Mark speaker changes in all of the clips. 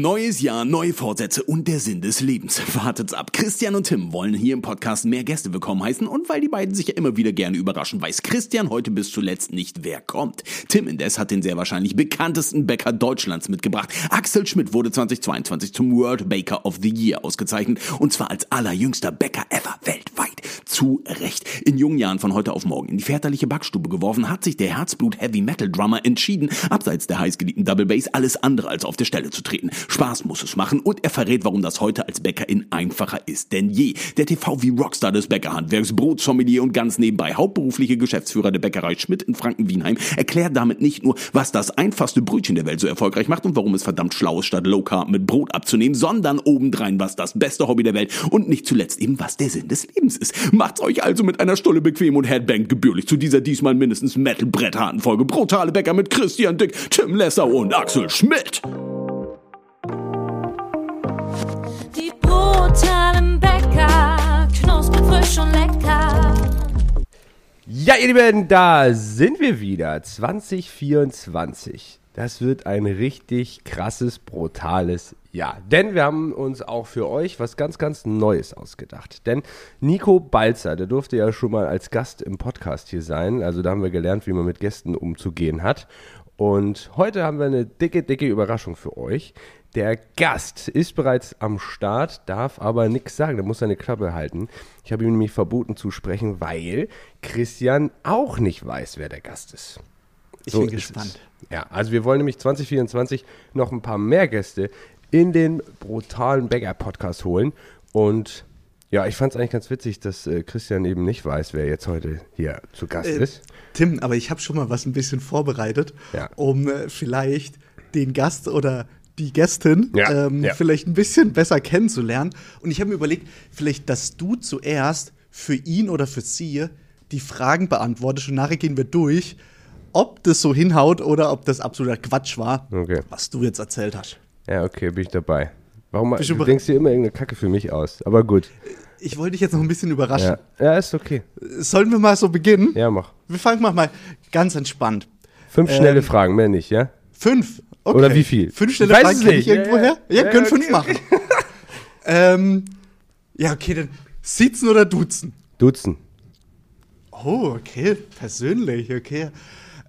Speaker 1: Neues Jahr, neue Vorsätze und der Sinn des Lebens. Wartet's ab. Christian und Tim wollen hier im Podcast mehr Gäste willkommen heißen und weil die beiden sich ja immer wieder gerne überraschen, weiß Christian heute bis zuletzt nicht, wer kommt. Tim indes hat den sehr wahrscheinlich bekanntesten Bäcker Deutschlands mitgebracht. Axel Schmidt wurde 2022 zum World Baker of the Year ausgezeichnet und zwar als allerjüngster Bäcker ever weltweit. Zu Recht. In jungen Jahren von heute auf morgen in die väterliche Backstube geworfen, hat sich der Herzblut Heavy Metal Drummer entschieden, abseits der heißgeliebten Double Bass alles andere als auf der Stelle zu treten. Spaß muss es machen und er verrät, warum das heute als Bäckerin einfacher ist denn je. Der TV wie Rockstar des Bäckerhandwerks, Brotsommelier und ganz nebenbei hauptberufliche Geschäftsführer der Bäckerei Schmidt in Franken-Wienheim erklärt damit nicht nur, was das einfachste Brötchen der Welt so erfolgreich macht und warum es verdammt schlau ist, statt Low Carb mit Brot abzunehmen, sondern obendrein, was das beste Hobby der Welt und nicht zuletzt eben, was der Sinn des Lebens ist. Macht's euch also mit einer Stulle bequem und Headbang gebührlich zu dieser diesmal mindestens Metal-Brettharten Folge Brutale Bäcker mit Christian Dick, Tim Lesser und Axel Schmidt.
Speaker 2: Ja, ihr Lieben, da sind wir wieder. 2024. Das wird ein richtig krasses, brutales Jahr. Denn wir haben uns auch für euch was ganz, ganz Neues ausgedacht. Denn Nico Balzer, der durfte ja schon mal als Gast im Podcast hier sein. Also da haben wir gelernt, wie man mit Gästen umzugehen hat. Und heute haben wir eine dicke, dicke Überraschung für euch. Der Gast ist bereits am Start, darf aber nichts sagen, der muss seine Klappe halten. Ich habe ihm nämlich verboten zu sprechen, weil Christian auch nicht weiß, wer der Gast ist.
Speaker 3: Ich
Speaker 2: So
Speaker 3: bin gespannt.
Speaker 2: es. Ja, also wir wollen nämlich 2024 noch ein paar mehr Gäste in den brutalen Bäcker-Podcast holen. Und ja, ich fand es eigentlich ganz witzig, dass äh, Christian eben nicht weiß, wer jetzt heute hier zu Gast
Speaker 3: Äh,
Speaker 2: ist.
Speaker 3: Tim, aber ich habe schon mal was ein bisschen vorbereitet,
Speaker 2: Ja.
Speaker 3: um äh, vielleicht den Gast oder die Gästin
Speaker 2: Ja,
Speaker 3: ähm,
Speaker 2: ja.
Speaker 3: vielleicht ein bisschen besser kennenzulernen. Und ich habe mir überlegt, vielleicht, dass du zuerst für ihn oder für sie die Fragen beantwortest und nachher gehen wir durch, ob das so hinhaut oder ob das absoluter Quatsch war,
Speaker 2: Okay.
Speaker 3: was du jetzt erzählt hast.
Speaker 2: Ja, okay, bin ich dabei. Warum
Speaker 3: Bist du
Speaker 2: du denkst dir immer irgendeine Kacke für mich aus? Aber gut.
Speaker 3: Ich wollte dich jetzt noch ein bisschen überraschen.
Speaker 2: Ja, ja ist okay.
Speaker 3: Sollen wir mal so beginnen?
Speaker 2: Ja, mach.
Speaker 3: Wir fangen mal, mal ganz entspannt.
Speaker 2: Fünf
Speaker 3: Ähm,
Speaker 2: schnelle Fragen, mehr nicht, ja?
Speaker 3: Fünf. Okay.
Speaker 2: Oder wie viel?
Speaker 3: Fünf schnelle
Speaker 2: weiß
Speaker 3: Fragen
Speaker 2: es
Speaker 3: kenne
Speaker 2: nicht.
Speaker 3: ich irgendwo
Speaker 2: Ja,
Speaker 3: her?
Speaker 2: ja.
Speaker 3: Ja,
Speaker 2: Ja,
Speaker 3: können
Speaker 2: okay,
Speaker 3: fünf machen. ähm, ja, okay, dann sitzen oder duzen?
Speaker 2: Dutzen.
Speaker 3: Oh, okay, persönlich, okay.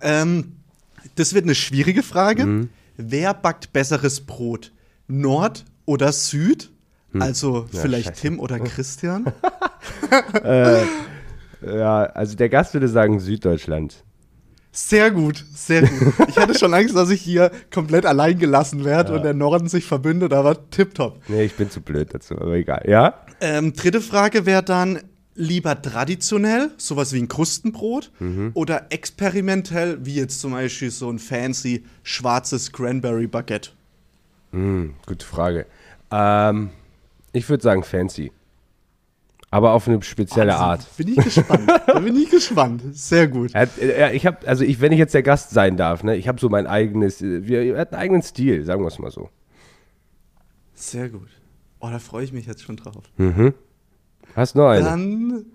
Speaker 3: Ähm, das wird eine schwierige Frage.
Speaker 2: Mhm.
Speaker 3: Wer backt besseres Brot? Nord oder Süd? Also
Speaker 2: Hm. Ja,
Speaker 3: vielleicht
Speaker 2: scheiße.
Speaker 3: Tim oder Christian?
Speaker 2: Ja, also der Gast würde sagen Süddeutschland.
Speaker 3: Sehr gut, sehr gut. Ich hatte schon Angst, dass ich hier komplett allein gelassen werde und der Norden sich verbündet, aber tipptopp.
Speaker 2: Nee, ich bin zu blöd dazu, aber egal. Ja?
Speaker 3: Ähm, dritte Frage wäre dann lieber traditionell, sowas wie ein Krustenbrot, oder experimentell, wie jetzt zum Beispiel so ein fancy schwarzes Cranberry Baguette.
Speaker 2: Hm, gute Frage. Ähm, ich würde sagen fancy. Aber auf eine spezielle
Speaker 3: Also,
Speaker 2: Art.
Speaker 3: Bin ich gespannt. da bin ich gespannt. Sehr gut.
Speaker 2: Er ich habe, also ich, wenn ich jetzt der Gast sein darf, ne, ich habe so mein eigenes, äh, wir, er hat einen eigenen Stil, sagen wir es mal so.
Speaker 3: Sehr gut. Oh, da freue ich mich jetzt schon drauf.
Speaker 2: Hast noch eine?
Speaker 3: Dann,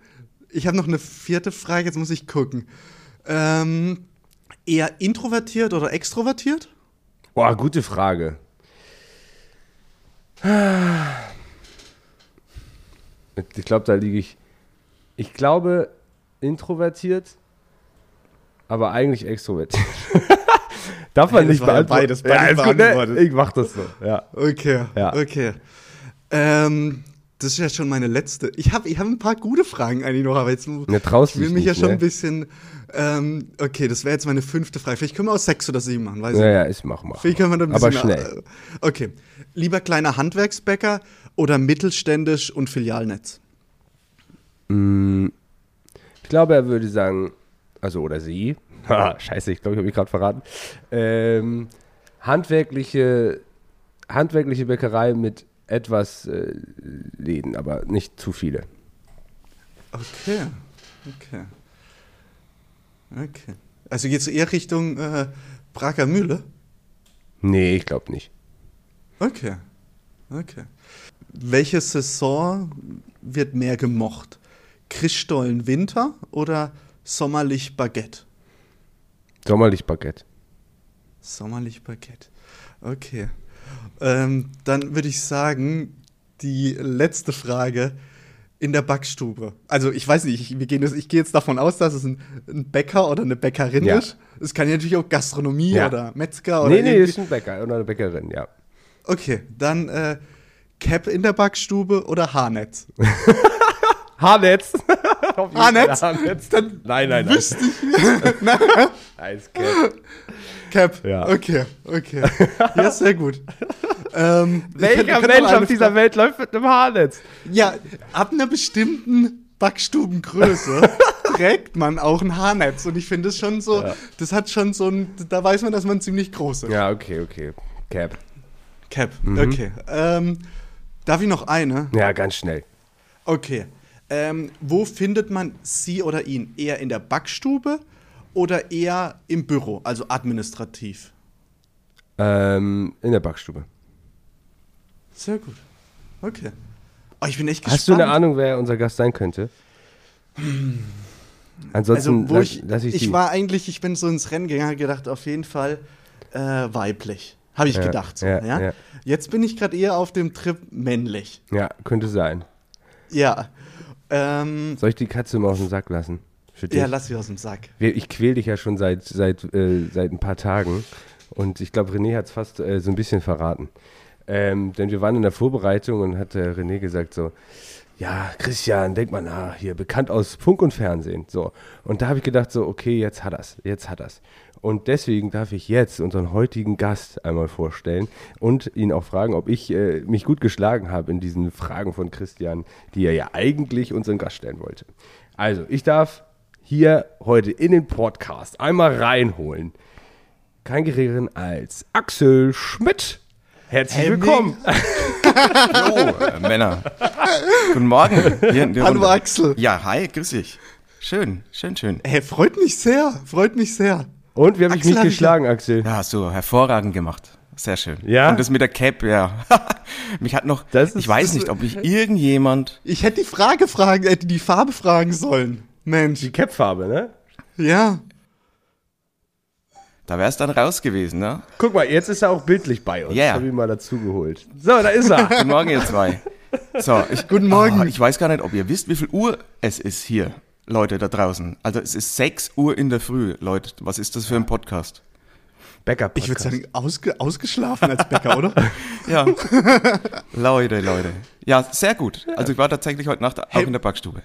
Speaker 3: ich habe noch eine vierte Frage, jetzt muss ich gucken. Ähm, eher introvertiert oder extrovertiert?
Speaker 2: Boah, gute Frage. Ich glaube, da liege ich. Ich glaube, introvertiert, aber eigentlich extrovertiert. Darf man
Speaker 3: Hey,
Speaker 2: nicht
Speaker 3: ja
Speaker 2: beantworten.
Speaker 3: beides, beides
Speaker 2: ja, gut, ne? Ich mach das so. Ja.
Speaker 3: Okay,
Speaker 2: Ja.
Speaker 3: okay. Ähm, das ist ja schon meine letzte. Ich habe ich hab ein paar gute Fragen eigentlich noch, aber jetzt
Speaker 2: Ne,
Speaker 3: ich will mich ja
Speaker 2: nicht,
Speaker 3: schon
Speaker 2: ne?
Speaker 3: ein bisschen. Ähm, okay, das wäre jetzt meine fünfte Frage. Vielleicht können wir auch sechs oder sieben machen, weiß ich
Speaker 2: Ja, ja, ich mach mal.
Speaker 3: Vielleicht können wir da ein
Speaker 2: Aber
Speaker 3: bisschen.
Speaker 2: schnell.
Speaker 3: äh, Okay. Lieber kleiner Handwerksbäcker oder mittelständisch und Filialnetz?
Speaker 2: Ich glaube, er würde sagen, also oder sie. Ha, scheiße, ich glaube, ich habe mich gerade verraten. Ähm, handwerkliche, handwerkliche Bäckerei mit etwas äh, Läden, aber nicht zu viele.
Speaker 3: Okay, okay. Okay. Also geht's eher Richtung äh, Braker Mühle?
Speaker 2: Nee, ich glaube nicht.
Speaker 3: Okay. Okay. Welche Saison wird mehr gemocht? Christstollen Winter oder sommerlich Baguette?
Speaker 2: Sommerlich Baguette.
Speaker 3: Sommerlich Baguette. Okay. Ähm, dann würde ich sagen, die letzte Frage in der Backstube. Also ich weiß nicht, ich, wir gehen ich gehe jetzt davon aus, dass es ein, ein Bäcker oder eine Bäckerin
Speaker 2: Ja.
Speaker 3: ist. Es kann ja natürlich auch Gastronomie
Speaker 2: Ja.
Speaker 3: oder Metzger oder
Speaker 2: Nee, nee,
Speaker 3: irgendwie-
Speaker 2: ist ein Bäcker oder eine Bäckerin, ja.
Speaker 3: Okay, dann äh, Cap in der Backstube oder Haarnetz?
Speaker 2: Haarnetz. Auf jeden
Speaker 3: Haarnetz?
Speaker 2: Fall Haarnetz.
Speaker 3: Dann
Speaker 2: Nein, nein, nein.
Speaker 3: wüsste ich.
Speaker 2: Eiscap.
Speaker 3: Cap.
Speaker 2: Ja.
Speaker 3: Okay, okay. Ja, sehr gut. ähm,
Speaker 2: Welcher Mensch auf dieser Welt läuft mit einem Haarnetz?
Speaker 3: Ja, ab einer bestimmten Backstubengröße trägt man auch ein Haarnetz. Und ich finde es schon so, das hat schon so ein, da weiß man, dass man ziemlich groß ist.
Speaker 2: Ja, okay, okay. Cap.
Speaker 3: Cap,
Speaker 2: Mhm.
Speaker 3: okay. Ähm, darf ich noch eine?
Speaker 2: Ja, ganz schnell.
Speaker 3: Okay. Ähm, wo findet man sie oder ihn? Eher in der Backstube oder eher im Büro, also administrativ?
Speaker 2: Ähm, in der Backstube.
Speaker 3: Sehr gut. Okay. Oh, ich bin echt gespannt.
Speaker 2: Hast du eine Ahnung, wer unser Gast sein könnte? Ansonsten
Speaker 3: Also, wo
Speaker 2: lass,
Speaker 3: ich,
Speaker 2: lass ich,
Speaker 3: ich, war eigentlich, ich bin so ins Rennen gegangen, gedacht, auf jeden Fall äh, weiblich. Habe ich
Speaker 2: Ja,
Speaker 3: gedacht. So,
Speaker 2: ja,
Speaker 3: ja. Jetzt bin ich gerade eher auf dem Trip männlich.
Speaker 2: Ja, könnte sein.
Speaker 3: Ja. Ähm,
Speaker 2: Soll ich die Katze mal aus dem Sack lassen?
Speaker 3: Ja, lass sie aus dem Sack.
Speaker 2: Ich quäl dich ja schon seit, seit, äh, seit ein paar Tagen. Und ich glaube, René hat es fast äh, so ein bisschen verraten. Ähm, denn wir waren in der Vorbereitung und hat äh, René gesagt so, ja, Christian, denk mal nach, hier, bekannt aus Funk und Fernsehen. So. Und da habe ich gedacht so, okay, jetzt hat er's, jetzt hat er's. Und deswegen darf ich jetzt unseren heutigen Gast einmal vorstellen und ihn auch fragen, ob ich äh, mich gut geschlagen habe in diesen Fragen von Christian, die er ja eigentlich unseren Gast stellen wollte. Also, ich darf hier heute in den Podcast einmal reinholen. Kein geringeren als Axel Schmidt. Herzlich
Speaker 3: Hemming.
Speaker 2: willkommen.
Speaker 4: Hallo, äh, Männer. Guten Morgen. Hier in der
Speaker 3: Hallo
Speaker 4: Runde.
Speaker 3: Axel.
Speaker 4: Ja, hi, grüß dich. Schön, schön, schön.
Speaker 3: Hey, freut mich sehr, freut mich sehr.
Speaker 2: Und wie habe ich
Speaker 3: Axel
Speaker 2: mich
Speaker 3: hab ich
Speaker 2: geschlagen, Axel?
Speaker 4: Ja, hast du hervorragend gemacht. Sehr schön.
Speaker 2: Ja?
Speaker 4: Und das mit der Cap, ja. Mich hat noch,
Speaker 2: Das ist-
Speaker 4: ich weiß
Speaker 2: das-
Speaker 4: nicht, ob mich irgendjemand,
Speaker 3: Ich hätte die Frage fragen, hätte die Farbe fragen sollen. Mensch.
Speaker 2: Die Cap-Farbe, ne?
Speaker 3: Ja.
Speaker 4: da wäre es dann raus gewesen, ne?
Speaker 2: Guck mal, jetzt ist er auch bildlich bei uns.
Speaker 4: Ja.
Speaker 2: Hab ich mal dazu geholt. So, da ist er.
Speaker 4: Guten Morgen, ihr zwei. So, ich,
Speaker 3: Guten Morgen.
Speaker 4: Ah, ich weiß gar nicht, ob ihr wisst, wie viel Uhr es ist hier, Leute da draußen. Also es ist 6 Uhr in der Früh, Leute. Was ist das für ein Podcast?
Speaker 2: Backup.
Speaker 3: Ich würde sagen, ausge ausgeschlafen als Bäcker, oder?
Speaker 4: Ja. Leute, Leute. Ja, sehr gut. Also ich war tatsächlich heute Nacht auch
Speaker 3: Hey.
Speaker 4: in der Backstube.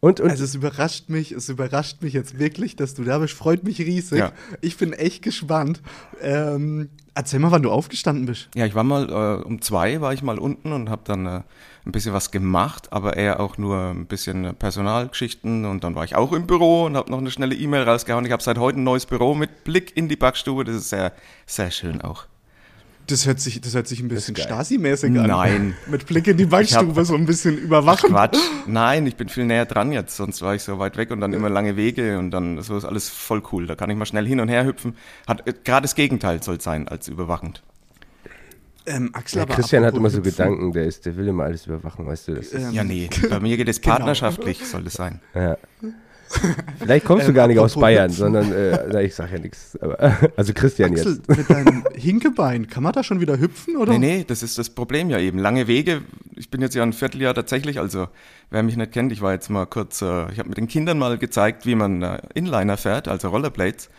Speaker 2: Und, und
Speaker 3: Also es überrascht mich, es überrascht mich jetzt wirklich, dass du da bist. Freut mich riesig.
Speaker 4: Ja.
Speaker 3: Ich bin echt gespannt. Ähm, erzähl mal, wann du aufgestanden bist.
Speaker 4: Ja, ich war mal äh, um zwei war ich mal unten und habe dann äh, ein bisschen was gemacht, aber eher auch nur ein bisschen Personalgeschichten und dann war ich auch im Büro und habe noch eine schnelle E-Mail rausgehauen. Ich habe seit heute ein neues Büro mit Blick in die Backstube. Das ist sehr, sehr schön auch.
Speaker 3: Das hört sich, das hört sich ein bisschen. Stasi-mäßig an.
Speaker 4: Nein.
Speaker 3: Mit Blick in die Backstube, so ein bisschen überwachen.
Speaker 4: Quatsch. Nein, ich bin viel näher dran jetzt, sonst war ich so weit weg und dann immer lange Wege und dann so ist alles voll cool. Da kann ich mal schnell hin und her hüpfen. Hat äh, gerade das Gegenteil soll sein als überwachend.
Speaker 3: Ähm, Axel,
Speaker 2: ja,
Speaker 3: aber
Speaker 2: Christian hat immer so Gedanken, der, ist, der will immer alles überwachen, weißt du das?
Speaker 3: Ähm,
Speaker 4: Ja, nee, bei mir geht es
Speaker 3: Genau.
Speaker 4: partnerschaftlich, soll das sein.
Speaker 2: ja. Vielleicht kommst du
Speaker 3: Ähm,
Speaker 2: gar nicht aus Bayern,
Speaker 3: Hüpfen.
Speaker 2: sondern, äh, na, ich sag ja nichts. Also Christian
Speaker 3: Axel,
Speaker 2: jetzt.
Speaker 3: mit deinem Hinkebein, kann man da schon wieder hüpfen, oder?
Speaker 4: Nee, nee, das ist das Problem ja eben. Lange Wege. Ich bin jetzt ja ein Vierteljahr tatsächlich, also wer mich nicht kennt, ich war jetzt mal kurz, äh, ich habe mit den Kindern mal gezeigt, wie man äh, Inliner fährt, also Rollerblades,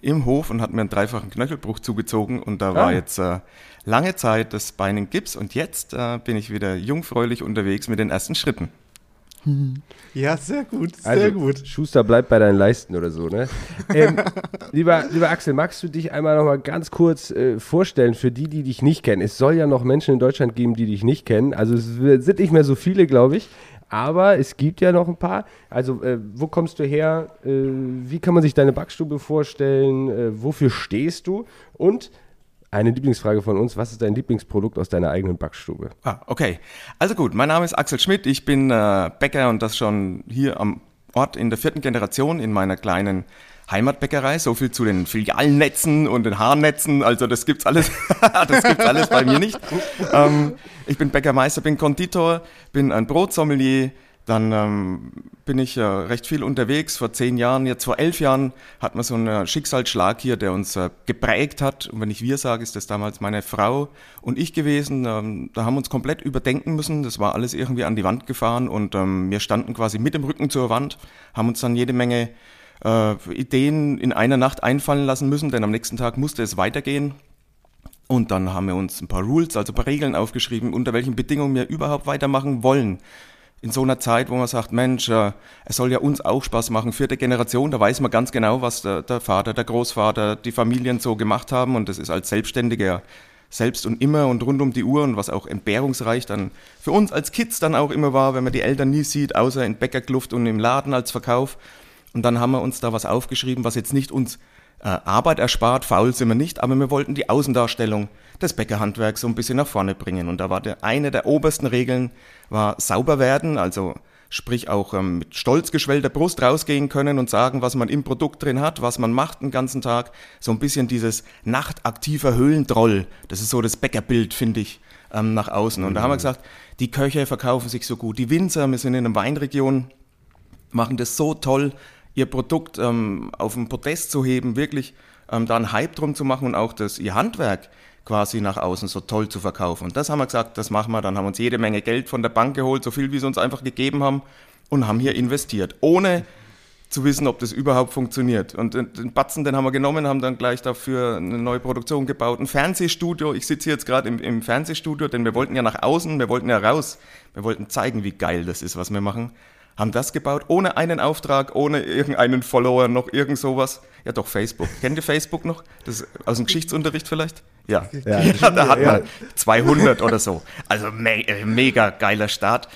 Speaker 4: im Hof und hat mir einen dreifachen Knöchelbruch zugezogen und da war
Speaker 2: Ah.
Speaker 4: jetzt äh, lange Zeit das Bein in Gips und jetzt äh, bin ich wieder jungfräulich unterwegs mit den ersten Schritten.
Speaker 3: Ja, sehr gut, sehr
Speaker 2: Also,
Speaker 3: gut.
Speaker 2: Schuster bleibt bei deinen Leisten oder so, ne? ähm, lieber, lieber Axel, magst du dich einmal noch mal ganz kurz äh, vorstellen für die, die dich nicht kennen? Es soll ja noch Menschen in Deutschland geben, die dich nicht kennen. Also es sind nicht mehr so viele, glaube ich. Aber es gibt ja noch ein paar. Also, äh, wo kommst du her? Äh, wie kann man sich deine Backstube vorstellen? Äh, wofür stehst du? Und eine Lieblingsfrage von uns: Was ist dein Lieblingsprodukt aus deiner eigenen Backstube?
Speaker 4: Ah, okay. Also gut, mein Name ist Axel Schmidt, ich bin äh, Bäcker und das schon hier am Ort in der vierten Generation in meiner kleinen Heimatbäckerei. So viel zu den Filialnetzen und den Haarnetzen, also das gibt's alles, das gibt's alles bei mir nicht. Ähm, ich bin Bäckermeister, bin Konditor, bin ein Brotsommelier, dann ähm, bin ich äh, recht viel unterwegs. Vor zehn Jahren, jetzt vor elf Jahren, hat man so einen Schicksalsschlag hier, der uns äh, geprägt hat. Und wenn ich wir sage, ist das damals meine Frau und ich gewesen. Ähm, da haben wir uns komplett überdenken müssen. Das war alles irgendwie an die Wand gefahren und ähm, wir standen quasi mit dem Rücken zur Wand, haben uns dann jede Menge äh, Ideen in einer Nacht einfallen lassen müssen, denn am nächsten Tag musste es weitergehen. Und dann haben wir uns ein paar Rules, also ein paar Regeln aufgeschrieben, unter welchen Bedingungen wir überhaupt weitermachen wollen. In so einer Zeit, wo man sagt, Mensch, äh, es soll ja uns auch Spaß machen. Vierte Generation, da weiß man ganz genau, was der, der Vater, der Großvater, die Familien so gemacht haben. Und das ist als Selbstständiger selbst und immer und rund um die Uhr und was auch entbehrungsreich dann für uns als Kids dann auch immer war, wenn man die Eltern nie sieht, außer in Bäckerkluft und im Laden als Verkauf. Und dann haben wir uns da was aufgeschrieben, was jetzt nicht uns äh, Arbeit erspart, faul sind wir nicht, aber wir wollten die Außendarstellung des Bäckerhandwerks so ein bisschen nach vorne bringen. Und da war der, eine der obersten Regeln, war sauber werden, also sprich auch ähm, mit stolz geschwellter Brust rausgehen können und sagen, was man im Produkt drin hat, was man macht den ganzen Tag. So ein bisschen dieses nachtaktiver Höhlentroll, das ist so das Bäckerbild, finde ich, ähm, nach außen. Und da haben wir gesagt, die Köche verkaufen sich so gut, die Winzer, wir sind in einer Weinregion, machen das so toll, ihr Produkt ähm, auf den Podest zu heben, wirklich ähm, da einen Hype drum zu machen und auch das, ihr Handwerk quasi nach außen so toll zu verkaufen. Und das haben wir gesagt, das machen wir. Dann haben wir uns jede Menge Geld von der Bank geholt, so viel wie sie uns einfach gegeben haben und haben hier investiert, ohne zu wissen, ob das überhaupt funktioniert. Und den Batzen, den haben wir genommen, haben dann gleich dafür eine neue Produktion gebaut, ein Fernsehstudio. Ich sitze jetzt gerade im, im Fernsehstudio, denn wir wollten ja nach außen, wir wollten ja raus, wir wollten zeigen, wie geil das ist, was wir machen haben das gebaut, ohne einen Auftrag, ohne irgendeinen Follower, noch irgend sowas. Ja, doch, Facebook. Kennt ihr Facebook noch? Das aus dem Geschichtsunterricht vielleicht? Ja. Ja, ja da hat man 200 oder so. Also me äh, mega geiler Start.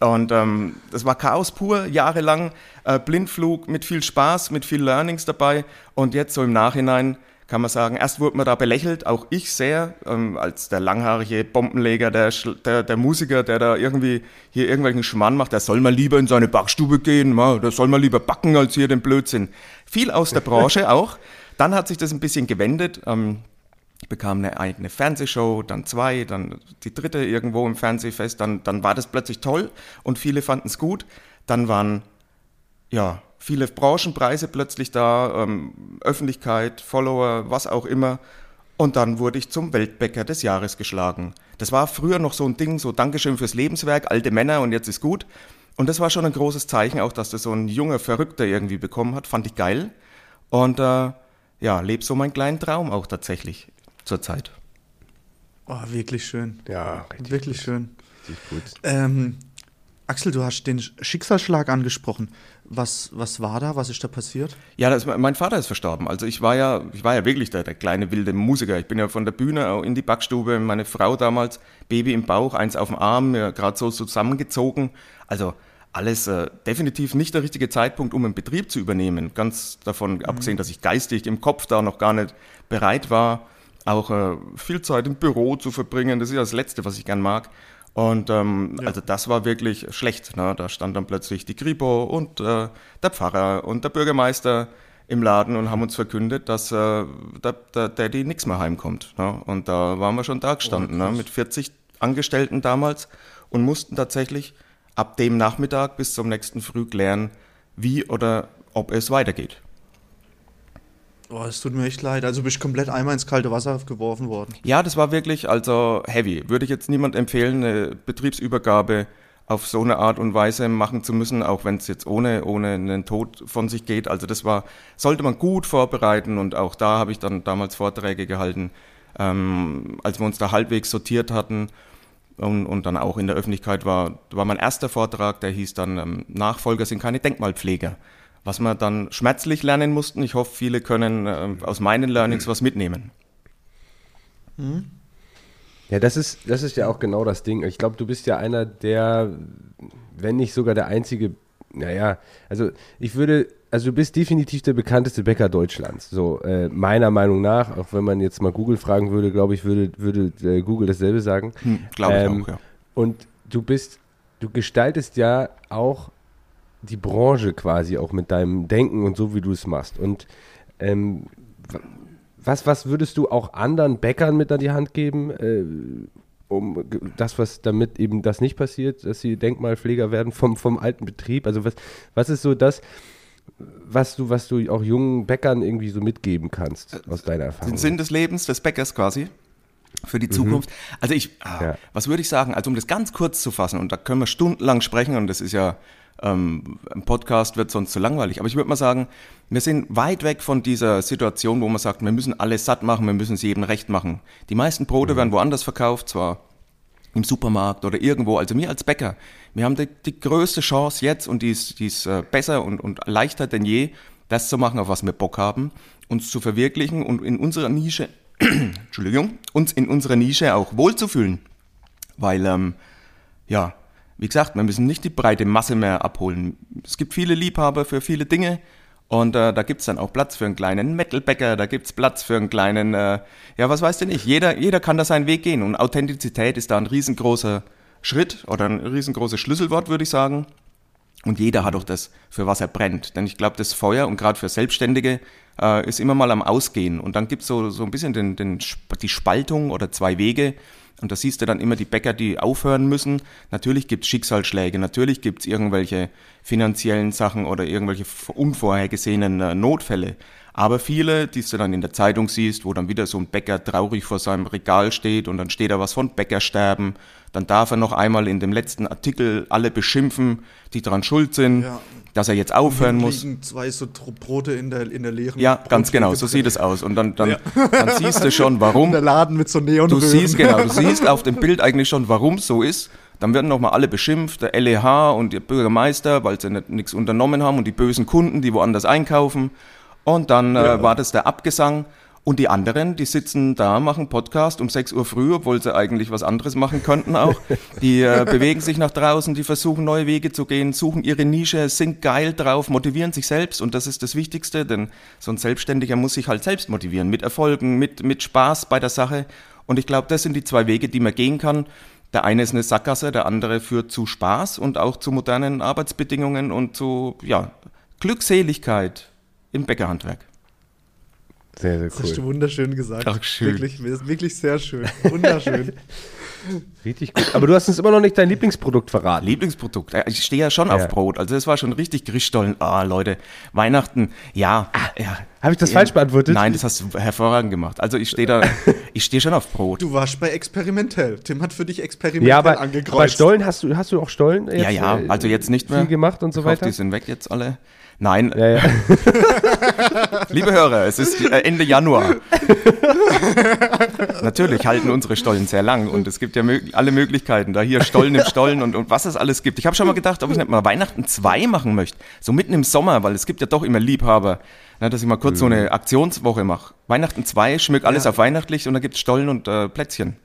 Speaker 4: Und ähm, das war Chaos pur, jahrelang. Äh, Blindflug mit viel Spaß, mit viel Learnings dabei. Und jetzt so im Nachhinein kann man sagen, erst wurde man da belächelt, auch ich sehr, ähm, als der langhaarige Bombenleger, der, der, der, Musiker, der da irgendwie hier irgendwelchen Schmarrn macht, der soll mal lieber in seine Backstube gehen, der soll mal lieber backen als hier den Blödsinn. Viel aus der Branche auch. Dann hat sich das ein bisschen gewendet. Ähm, ich bekam eine eigene Fernsehshow, dann zwei, dann die dritte irgendwo im Fernsehfest. Dann, dann war das plötzlich toll und viele fanden es gut. Dann waren, ja, viele Branchenpreise plötzlich da, ähm, Öffentlichkeit, Follower, was auch immer. Und dann wurde ich zum Weltbäcker des Jahres geschlagen. Das war früher noch so ein Ding, so Dankeschön fürs Lebenswerk, alte Männer und jetzt ist gut. Und das war schon ein großes Zeichen, auch dass das so ein junger Verrückter irgendwie bekommen hat, fand ich geil. Und äh, ja, lebe so meinen kleinen Traum auch tatsächlich zurzeit.
Speaker 3: Oh, wirklich schön.
Speaker 2: Ja,
Speaker 3: wirklich gut. schön. Richtig gut. Ähm, Axel, du hast den Schicksalsschlag angesprochen. Was, was war da? Was ist da passiert?
Speaker 4: Ja, das, mein Vater ist verstorben. Also ich war ja, ich war ja wirklich der, der kleine wilde Musiker. Ich bin ja von der Bühne in die Backstube, meine Frau damals, Baby im Bauch, eins auf dem Arm, ja, gerade so zusammengezogen. Also alles äh, definitiv nicht der richtige Zeitpunkt, um einen Betrieb zu übernehmen. Ganz davon mhm. abgesehen, dass ich geistig im Kopf da noch gar nicht bereit war, auch äh, viel Zeit im Büro zu verbringen. Das ist ja das Letzte, was ich gern mag. Und ähm, ja. also das war wirklich schlecht. Ne? Da stand dann plötzlich die Kripo und äh, der Pfarrer und der Bürgermeister im Laden und haben uns verkündet, dass äh, der, der Daddy nichts mehr heimkommt. Ne? Und da waren wir schon da gestanden, oh, ne? mit 40 Angestellten damals und mussten tatsächlich ab dem Nachmittag bis zum nächsten Früh klären, wie oder ob es weitergeht.
Speaker 3: Oh, es tut mir echt leid. Also bist komplett einmal ins kalte Wasser geworfen worden.
Speaker 4: Ja, das war wirklich also heavy. Würde ich jetzt niemand empfehlen, eine Betriebsübergabe auf so eine Art und Weise machen zu müssen, auch wenn es jetzt ohne, ohne einen Tod von sich geht. Also das war, sollte man gut vorbereiten und auch da habe ich dann damals Vorträge gehalten, ähm, als wir uns da halbwegs sortiert hatten und, und dann auch in der Öffentlichkeit war, war mein erster Vortrag, der hieß dann ähm, Nachfolger sind keine Denkmalpfleger was wir dann schmerzlich lernen mussten. Ich hoffe, viele können äh, aus meinen Learnings was mitnehmen.
Speaker 2: Mhm. Ja, das ist, das ist ja auch genau das Ding. Ich glaube, du bist ja einer der, wenn nicht sogar der einzige, naja, also ich würde, also du bist definitiv der bekannteste Bäcker Deutschlands. So, äh, meiner Meinung nach, auch wenn man jetzt mal Google fragen würde, glaube ich, würde, würde äh, Google dasselbe sagen.
Speaker 4: Hm, glaube ich ähm, auch, ja.
Speaker 2: Und du bist, du gestaltest ja auch die Branche quasi auch mit deinem Denken und so, wie du es machst. Und ähm, was, was würdest du auch anderen Bäckern mit an die Hand geben, äh, um das, was damit eben das nicht passiert, dass sie Denkmalpfleger werden vom, vom alten Betrieb? Also was, was ist so das, was du, was du auch jungen Bäckern irgendwie so mitgeben kannst aus deiner Erfahrung?
Speaker 4: Den Sinn des Lebens des Bäckers quasi für die Zukunft. Also ich, ah,
Speaker 2: Ja.
Speaker 4: was würde ich sagen? Also um das ganz kurz zu fassen, und da können wir stundenlang sprechen, und das ist ja, ähm, ein Podcast wird sonst zu langweilig, aber ich würde mal sagen, wir sind weit weg von dieser Situation, wo man sagt, wir müssen alles satt machen, wir müssen es jedem recht machen. Die meisten Brote werden woanders verkauft, zwar im Supermarkt oder irgendwo. Also mir als Bäcker, wir haben die, die größte Chance jetzt und die ist, die ist äh, besser und, und leichter denn je, das zu machen, auf was wir Bock haben, uns zu verwirklichen und in unserer Nische, Entschuldigung, uns in unserer Nische auch wohlzufühlen. Weil, ähm, ja, wie gesagt, wir müssen nicht die breite Masse mehr abholen. Es gibt viele Liebhaber für viele Dinge und äh, da gibt's dann auch Platz für einen kleinen Metalbäcker, da gibt's Platz für einen kleinen, äh, ja, was weißt du nicht. Jeder, jeder kann da seinen Weg gehen und Authentizität ist da ein riesengroßer Schritt oder ein riesengroßes Schlüsselwort, würde ich sagen. Und jeder hat auch das, für was er brennt. Denn ich glaube, das Feuer und gerade für Selbstständige äh, ist immer mal am Ausgehen. Und dann gibt's so, so ein bisschen den, den, die Spaltung oder zwei Wege. Und da siehst du dann immer die Bäcker, die aufhören müssen. Natürlich gibt's Schicksalsschläge, natürlich gibt's irgendwelche finanziellen Sachen oder irgendwelche unvorhergesehenen äh, Notfälle. Aber viele, die du dann in der Zeitung siehst, wo dann wieder so ein Bäcker traurig vor seinem Regal steht und dann steht da was von Bäckersterben, dann darf er noch einmal in dem letzten Artikel alle beschimpfen, die dran schuld sind,
Speaker 3: Ja.
Speaker 4: Dass er jetzt aufhören muss.
Speaker 3: liegen zwei so Brote in der, in der leeren
Speaker 4: Ja, ganz
Speaker 3: Brottheke
Speaker 4: genau, so sieht es aus. Und dann, dann, dann siehst du schon, warum.
Speaker 3: Der Laden mit so Neon
Speaker 4: Du siehst genau, du siehst auf dem Bild eigentlich schon, warum es so ist. Dann werden nochmal alle beschimpft, der LEH und der Bürgermeister, weil sie nicht- nichts unternommen haben und die bösen Kunden, die woanders einkaufen. Und dann äh, war das der Abgesang. Und die anderen, die sitzen da, machen Podcast um 6 Uhr früh, obwohl sie eigentlich was anderes machen könnten auch. Die äh, bewegen sich nach draußen, die versuchen neue Wege zu gehen, suchen ihre Nische, sind geil drauf, motivieren sich selbst und das ist das Wichtigste, denn so ein Selbstständiger muss sich halt selbst motivieren, mit Erfolgen, mit, mit Spaß bei der Sache. Und ich glaube, das sind die zwei Wege, die man gehen kann. Der eine ist eine Sackgasse, der andere führt zu Spaß und auch zu modernen Arbeitsbedingungen und zu ja, Glückseligkeit im Bäckerhandwerk.
Speaker 2: Sehr, sehr
Speaker 3: Das hast du
Speaker 2: cool.
Speaker 3: wunderschön gesagt.
Speaker 4: Ach, schön.
Speaker 3: Wirklich, wirklich sehr schön. Wunderschön.
Speaker 2: Richtig gut. Aber du hast uns immer noch nicht dein Lieblingsprodukt verraten.
Speaker 4: Lieblingsprodukt. Äh, Ich stehe ja schon
Speaker 2: Ja.
Speaker 4: auf Brot. Also das war schon richtig Grischstollen. Ah, Leute, Weihnachten, ja. ja.
Speaker 2: Habe ich das falsch beantwortet?
Speaker 4: Nein, das hast du hervorragend gemacht. Also ich stehe da, ich stehe schon auf Brot.
Speaker 3: Du warst bei experimentell. Tim hat für dich experimentell
Speaker 2: Ja, aber
Speaker 3: angekreuzt.
Speaker 2: bei Stollen hast du, hast du auch Stollen?
Speaker 4: ja, ja,
Speaker 2: äh,
Speaker 4: also jetzt nicht mehr.
Speaker 2: Viel gemacht und so
Speaker 4: Ich hoffe,
Speaker 2: weiter?
Speaker 4: die sind weg jetzt alle. Nein,
Speaker 2: Ja, ja.
Speaker 4: liebe Hörer, es ist äh, Ende Januar. Natürlich halten unsere Stollen sehr lang und es gibt ja mög alle Möglichkeiten, da hier Stollen im Stollen und, und was es alles gibt. Ich habe schon mal gedacht, ob ich nicht mal Weihnachten 2 machen möchte, so mitten im Sommer, weil es gibt ja doch immer Liebhaber, ne, dass ich mal kurz so eine Aktionswoche mache. Weihnachten 2, schmück alles
Speaker 3: Ja.
Speaker 4: auf weihnachtlich und da gibt es Stollen und äh, Plätzchen.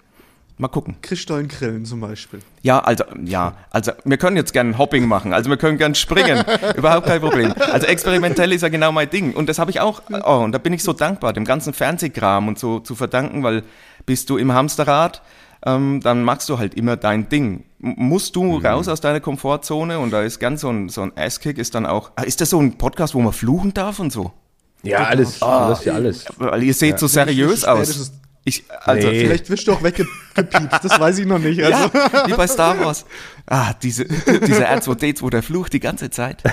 Speaker 4: Mal gucken.
Speaker 3: Christstollen grillen zum Beispiel.
Speaker 4: Ja, also, ja, also wir können jetzt gern Hopping machen, also wir können gern springen, überhaupt kein Problem. Also experimentell ist ja genau mein Ding und das habe ich auch, oh, und da bin ich so dankbar, dem ganzen Fernsehkram und so zu verdanken, weil bist du im Hamsterrad, ähm, dann machst du halt immer dein Ding. M musst du raus aus deiner Komfortzone und da ist ganz so ein, so ein Asskick ist dann auch, ah, ist das so ein Podcast, wo man fluchen darf und so?
Speaker 2: ja, alles. Du hast ja alles.
Speaker 4: Weil ihr seht so seriös aus. Ich, also,
Speaker 2: Nee.
Speaker 3: Vielleicht wirst du auch weggepiept, das weiß ich noch nicht. Also,
Speaker 4: Ja, wie bei Star Wars. Ah, diese, dieser R2D2, der flucht die ganze Zeit.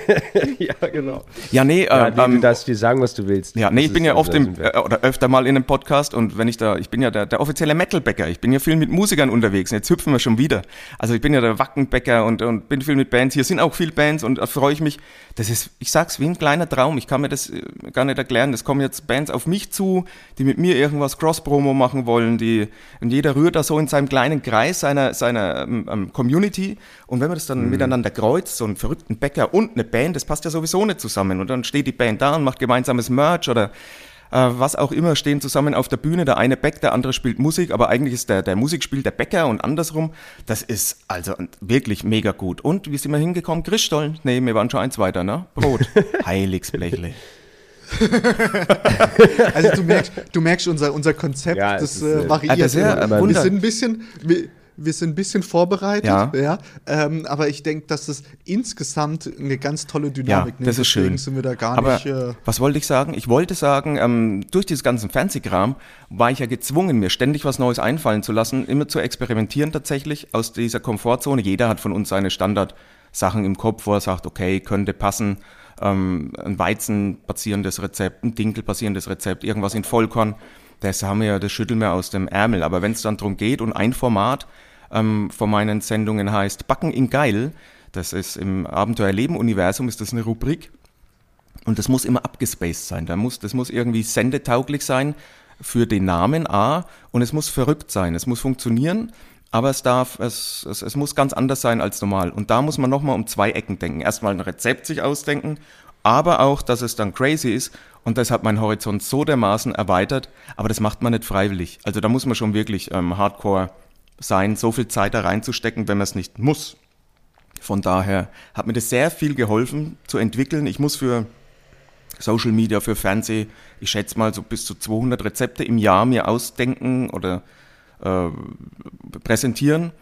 Speaker 2: ja, genau.
Speaker 4: Ja, nee,
Speaker 2: Ja,
Speaker 4: äh,
Speaker 2: nee, du
Speaker 4: ähm,
Speaker 2: darfst dir sagen, was du willst.
Speaker 4: ja, nee,
Speaker 2: Das
Speaker 4: ich bin ja oft im, äh, oder öfter mal in einem Podcast und wenn ich da, ich bin ja der, der offizielle Metalbäcker, ich bin ja viel mit Musikern unterwegs und jetzt hüpfen wir schon wieder. Also ich bin ja der Wackenbäcker und, und bin viel mit Bands, hier sind auch viele Bands und da freue ich mich, das ist, ich sag's, wie ein kleiner Traum, ich kann mir das äh, gar nicht erklären, es kommen jetzt Bands auf mich zu, die mit mir irgendwas Cross-Promo machen wollen, die, und jeder rührt da so in seinem kleinen Kreis seiner, seiner ähm, ähm, Community und wenn man das dann
Speaker 2: Mhm.
Speaker 4: miteinander kreuzt, so einen verrückten Bäcker und eine Band, das passt ja sowieso nicht zusammen und dann steht die Band da und macht gemeinsames Merch oder äh, was auch immer, stehen zusammen auf der Bühne, der eine backt, der andere spielt Musik, aber eigentlich ist der, der Musik spielt der Bäcker und andersrum. Das ist also wirklich mega gut. Und wie sind wir hingekommen? Christstollen? Nee, wir waren schon eins weiter, ne? Brot. Heiligsblechle.
Speaker 3: also du merkst, du merkst unser, unser Konzept,
Speaker 2: Ja,
Speaker 3: das
Speaker 2: ist,
Speaker 3: äh,
Speaker 2: äh,
Speaker 3: variiert.
Speaker 4: Ah, das ist ja
Speaker 3: wir sind ein bisschen, wir, wir sind ein bisschen vorbereitet,
Speaker 4: Ja.
Speaker 3: ja. ähm, aber ich denke, dass das insgesamt eine ganz tolle
Speaker 4: Ja,
Speaker 3: Dynamik
Speaker 4: das ist schön.
Speaker 3: Deswegen sind wir da gar
Speaker 4: Aber
Speaker 3: nicht. Äh,
Speaker 4: was wollte ich sagen? Ich wollte sagen, ähm, durch dieses ganzen Fernsehkram war ich ja gezwungen, mir ständig was Neues einfallen zu lassen, immer zu experimentieren tatsächlich aus dieser Komfortzone. Jeder hat von uns seine Standardsachen im Kopf, wo er sagt, okay, könnte passen. Ähm, ein Weizen basierendes Rezept, ein Dinkel basierendes Rezept, irgendwas in Vollkorn. Das haben wir ja, das schütteln wir aus dem Ärmel. Aber wenn es dann darum geht und ein Format ähm, von meinen Sendungen heißt Backen in Geil, das ist im Abenteuerleben-Universum, ist das eine Rubrik, und das muss immer abgespaced sein. Da muss, das muss irgendwie sendetauglich sein für den Namen A und es muss verrückt sein. Es muss funktionieren, aber es darf, es, es, es muss ganz anders sein als normal. Und da muss man nochmal um zwei Ecken denken. Erstmal ein Rezept sich ausdenken, aber auch, dass es dann crazy ist. Und das hat mein Horizont so dermaßen erweitert, aber das macht man nicht freiwillig. Also da muss man schon wirklich ähm, hardcore sein, so viel Zeit da reinzustecken, wenn man es nicht muss. Von daher hat mir das sehr viel geholfen zu entwickeln. Ich muss für Social Media, für Fernseh, ich schätze mal so bis zu 200 Rezepte im Jahr mir ausdenken oder äh, präsentieren.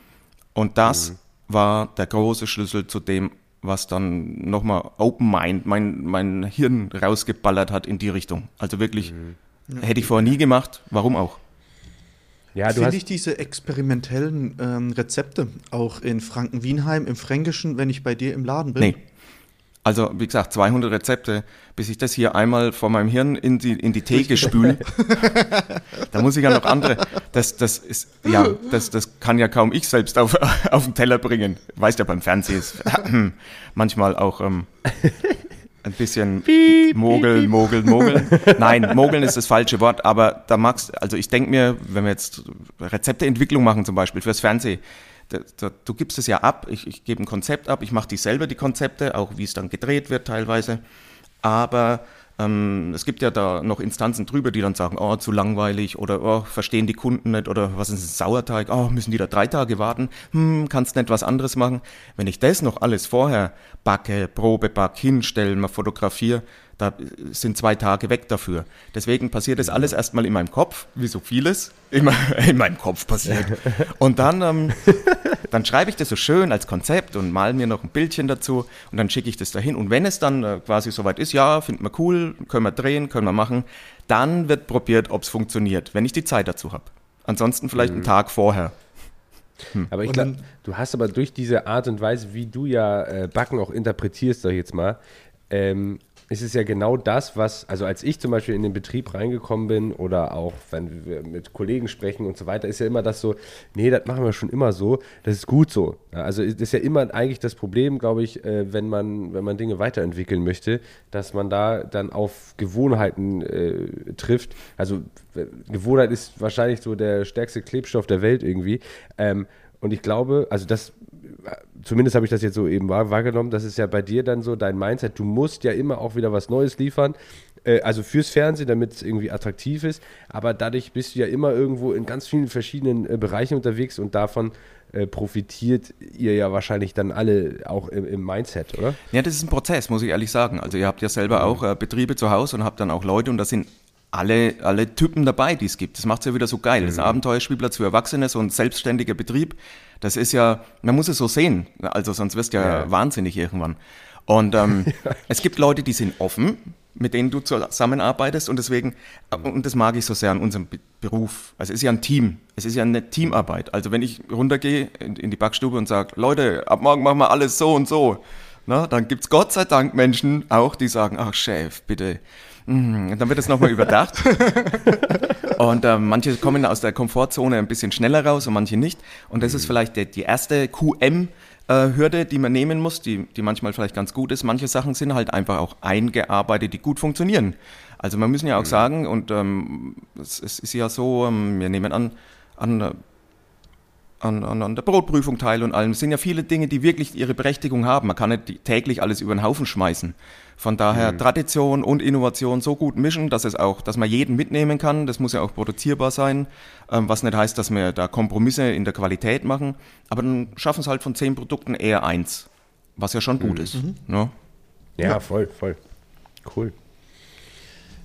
Speaker 4: Und das war der große Schlüssel zu dem, was dann nochmal Open Mind, mein, mein Hirn rausgeballert hat in die Richtung. Also wirklich, hätte ich vorher nie gemacht, warum auch?
Speaker 2: Ja, du
Speaker 3: Finde ich diese experimentellen ähm, Rezepte auch in Franken-Wienheim, im Fränkischen, wenn ich bei dir im Laden bin?
Speaker 4: Nee. Also, wie gesagt, 200 Rezepte, bis ich das hier einmal vor meinem Hirn in die, in die Theke spüle. da muss ich ja noch andere. Das, das ist, ja, das, das kann ja kaum ich selbst auf, auf den Teller bringen. Weißt ja, beim Fernsehen ist manchmal auch ähm, ein bisschen Mogel, Mogel, Mogel. Nein, Mogeln ist das falsche Wort, aber da magst, also ich denke mir, wenn wir jetzt Rezepteentwicklung machen zum Beispiel fürs Fernsehen, da, da, du gibst es ja ab, ich, ich gebe ein Konzept ab, ich mache die selber die Konzepte, auch wie es dann gedreht wird teilweise. Aber ähm, es gibt ja da noch Instanzen drüber, die dann sagen, oh, zu langweilig oder oh, verstehen die Kunden nicht oder was ist ein Sauerteig, oh, müssen die da drei Tage warten, hm, kannst nicht was anderes machen. Wenn ich das noch alles vorher backe, Probe back, hinstellen, mal fotografiere, da sind zwei Tage weg dafür. Deswegen passiert das alles erstmal in meinem Kopf, wie so vieles immer in meinem Kopf passiert. Und dann, ähm, dann schreibe ich das so schön als Konzept und mal mir noch ein Bildchen dazu und dann schicke ich das dahin. Und wenn es dann äh, quasi soweit ist, ja, finden wir cool, können wir drehen, können wir machen, dann wird probiert, ob es funktioniert, wenn ich die Zeit dazu habe. Ansonsten vielleicht einen Tag vorher.
Speaker 2: Aber ich glaube, du hast aber durch diese Art und Weise, wie du ja äh, Backen auch interpretierst, sag ich jetzt mal, ähm, ist es ja genau das, was, also als ich zum Beispiel in den Betrieb reingekommen bin oder auch wenn wir mit Kollegen sprechen und so weiter, ist ja immer das so, nee, das machen wir schon immer so, das ist gut so. Also ist ist ja immer eigentlich das Problem, glaube ich, äh, wenn man, wenn man Dinge weiterentwickeln möchte, dass man da dann auf Gewohnheiten äh, trifft. Also Gewohnheit ist wahrscheinlich so der stärkste Klebstoff der Welt irgendwie. Ähm, und ich glaube, also das, zumindest habe ich das jetzt so eben wahr, wahrgenommen, das ist ja bei dir dann so dein Mindset, du musst ja immer auch wieder was Neues liefern, äh, also fürs Fernsehen, damit es irgendwie attraktiv ist, aber dadurch bist du ja immer irgendwo in ganz vielen verschiedenen äh, Bereichen unterwegs und davon äh, profitiert ihr ja wahrscheinlich dann alle auch im, im Mindset, oder?
Speaker 4: Ja, das ist ein Prozess, muss ich ehrlich sagen. Also ihr habt ja selber auch äh, Betriebe zu Hause und habt dann auch Leute und da sind alle, alle Typen dabei, die es gibt. Das macht es ja wieder so geil. Das ist ein Abenteuerspielplatz für Erwachsene, so ein selbstständiger Betrieb. Das ist ja, man muss es so sehen. Also sonst wirst du ja,
Speaker 2: Ja.
Speaker 4: wahnsinnig irgendwann. Und ähm, es gibt Leute, die sind offen, mit denen du zusammenarbeitest und deswegen, und das mag ich so sehr an unserem Be- Beruf. Also es ist ja ein Team. Es ist ja eine Teamarbeit. Also wenn ich runtergehe in, in die Backstube und sage, Leute, ab morgen machen wir alles so und so, na, dann gibt's Gott sei Dank Menschen auch, die sagen, ach Chef, bitte. Mm, Dann wird es nochmal überdacht. Und äh, manche kommen aus der Komfortzone ein bisschen schneller raus und manche nicht. Und das ist vielleicht der, die erste QM-Hürde, die man nehmen muss, die, die manchmal vielleicht ganz gut ist. Manche Sachen sind halt einfach auch eingearbeitet, die gut funktionieren. Also man müssen ja auch sagen, und ähm, es, es ist ja so, ähm, wir nehmen an, an äh, an, an, an der Brotprüfung teil und allem. Es sind ja viele Dinge, die wirklich ihre Berechtigung haben. Man kann nicht die- täglich alles über den Haufen schmeißen. Von daher Tradition und Innovation so gut mischen, dass es auch, dass man jeden mitnehmen kann. Das muss ja auch produzierbar sein, ähm, was nicht heißt, dass wir da Kompromisse in der Qualität machen. Aber dann schaffen es halt von zehn Produkten eher eins, was ja schon gut ist. Ne?
Speaker 2: Ja, voll, voll. Cool.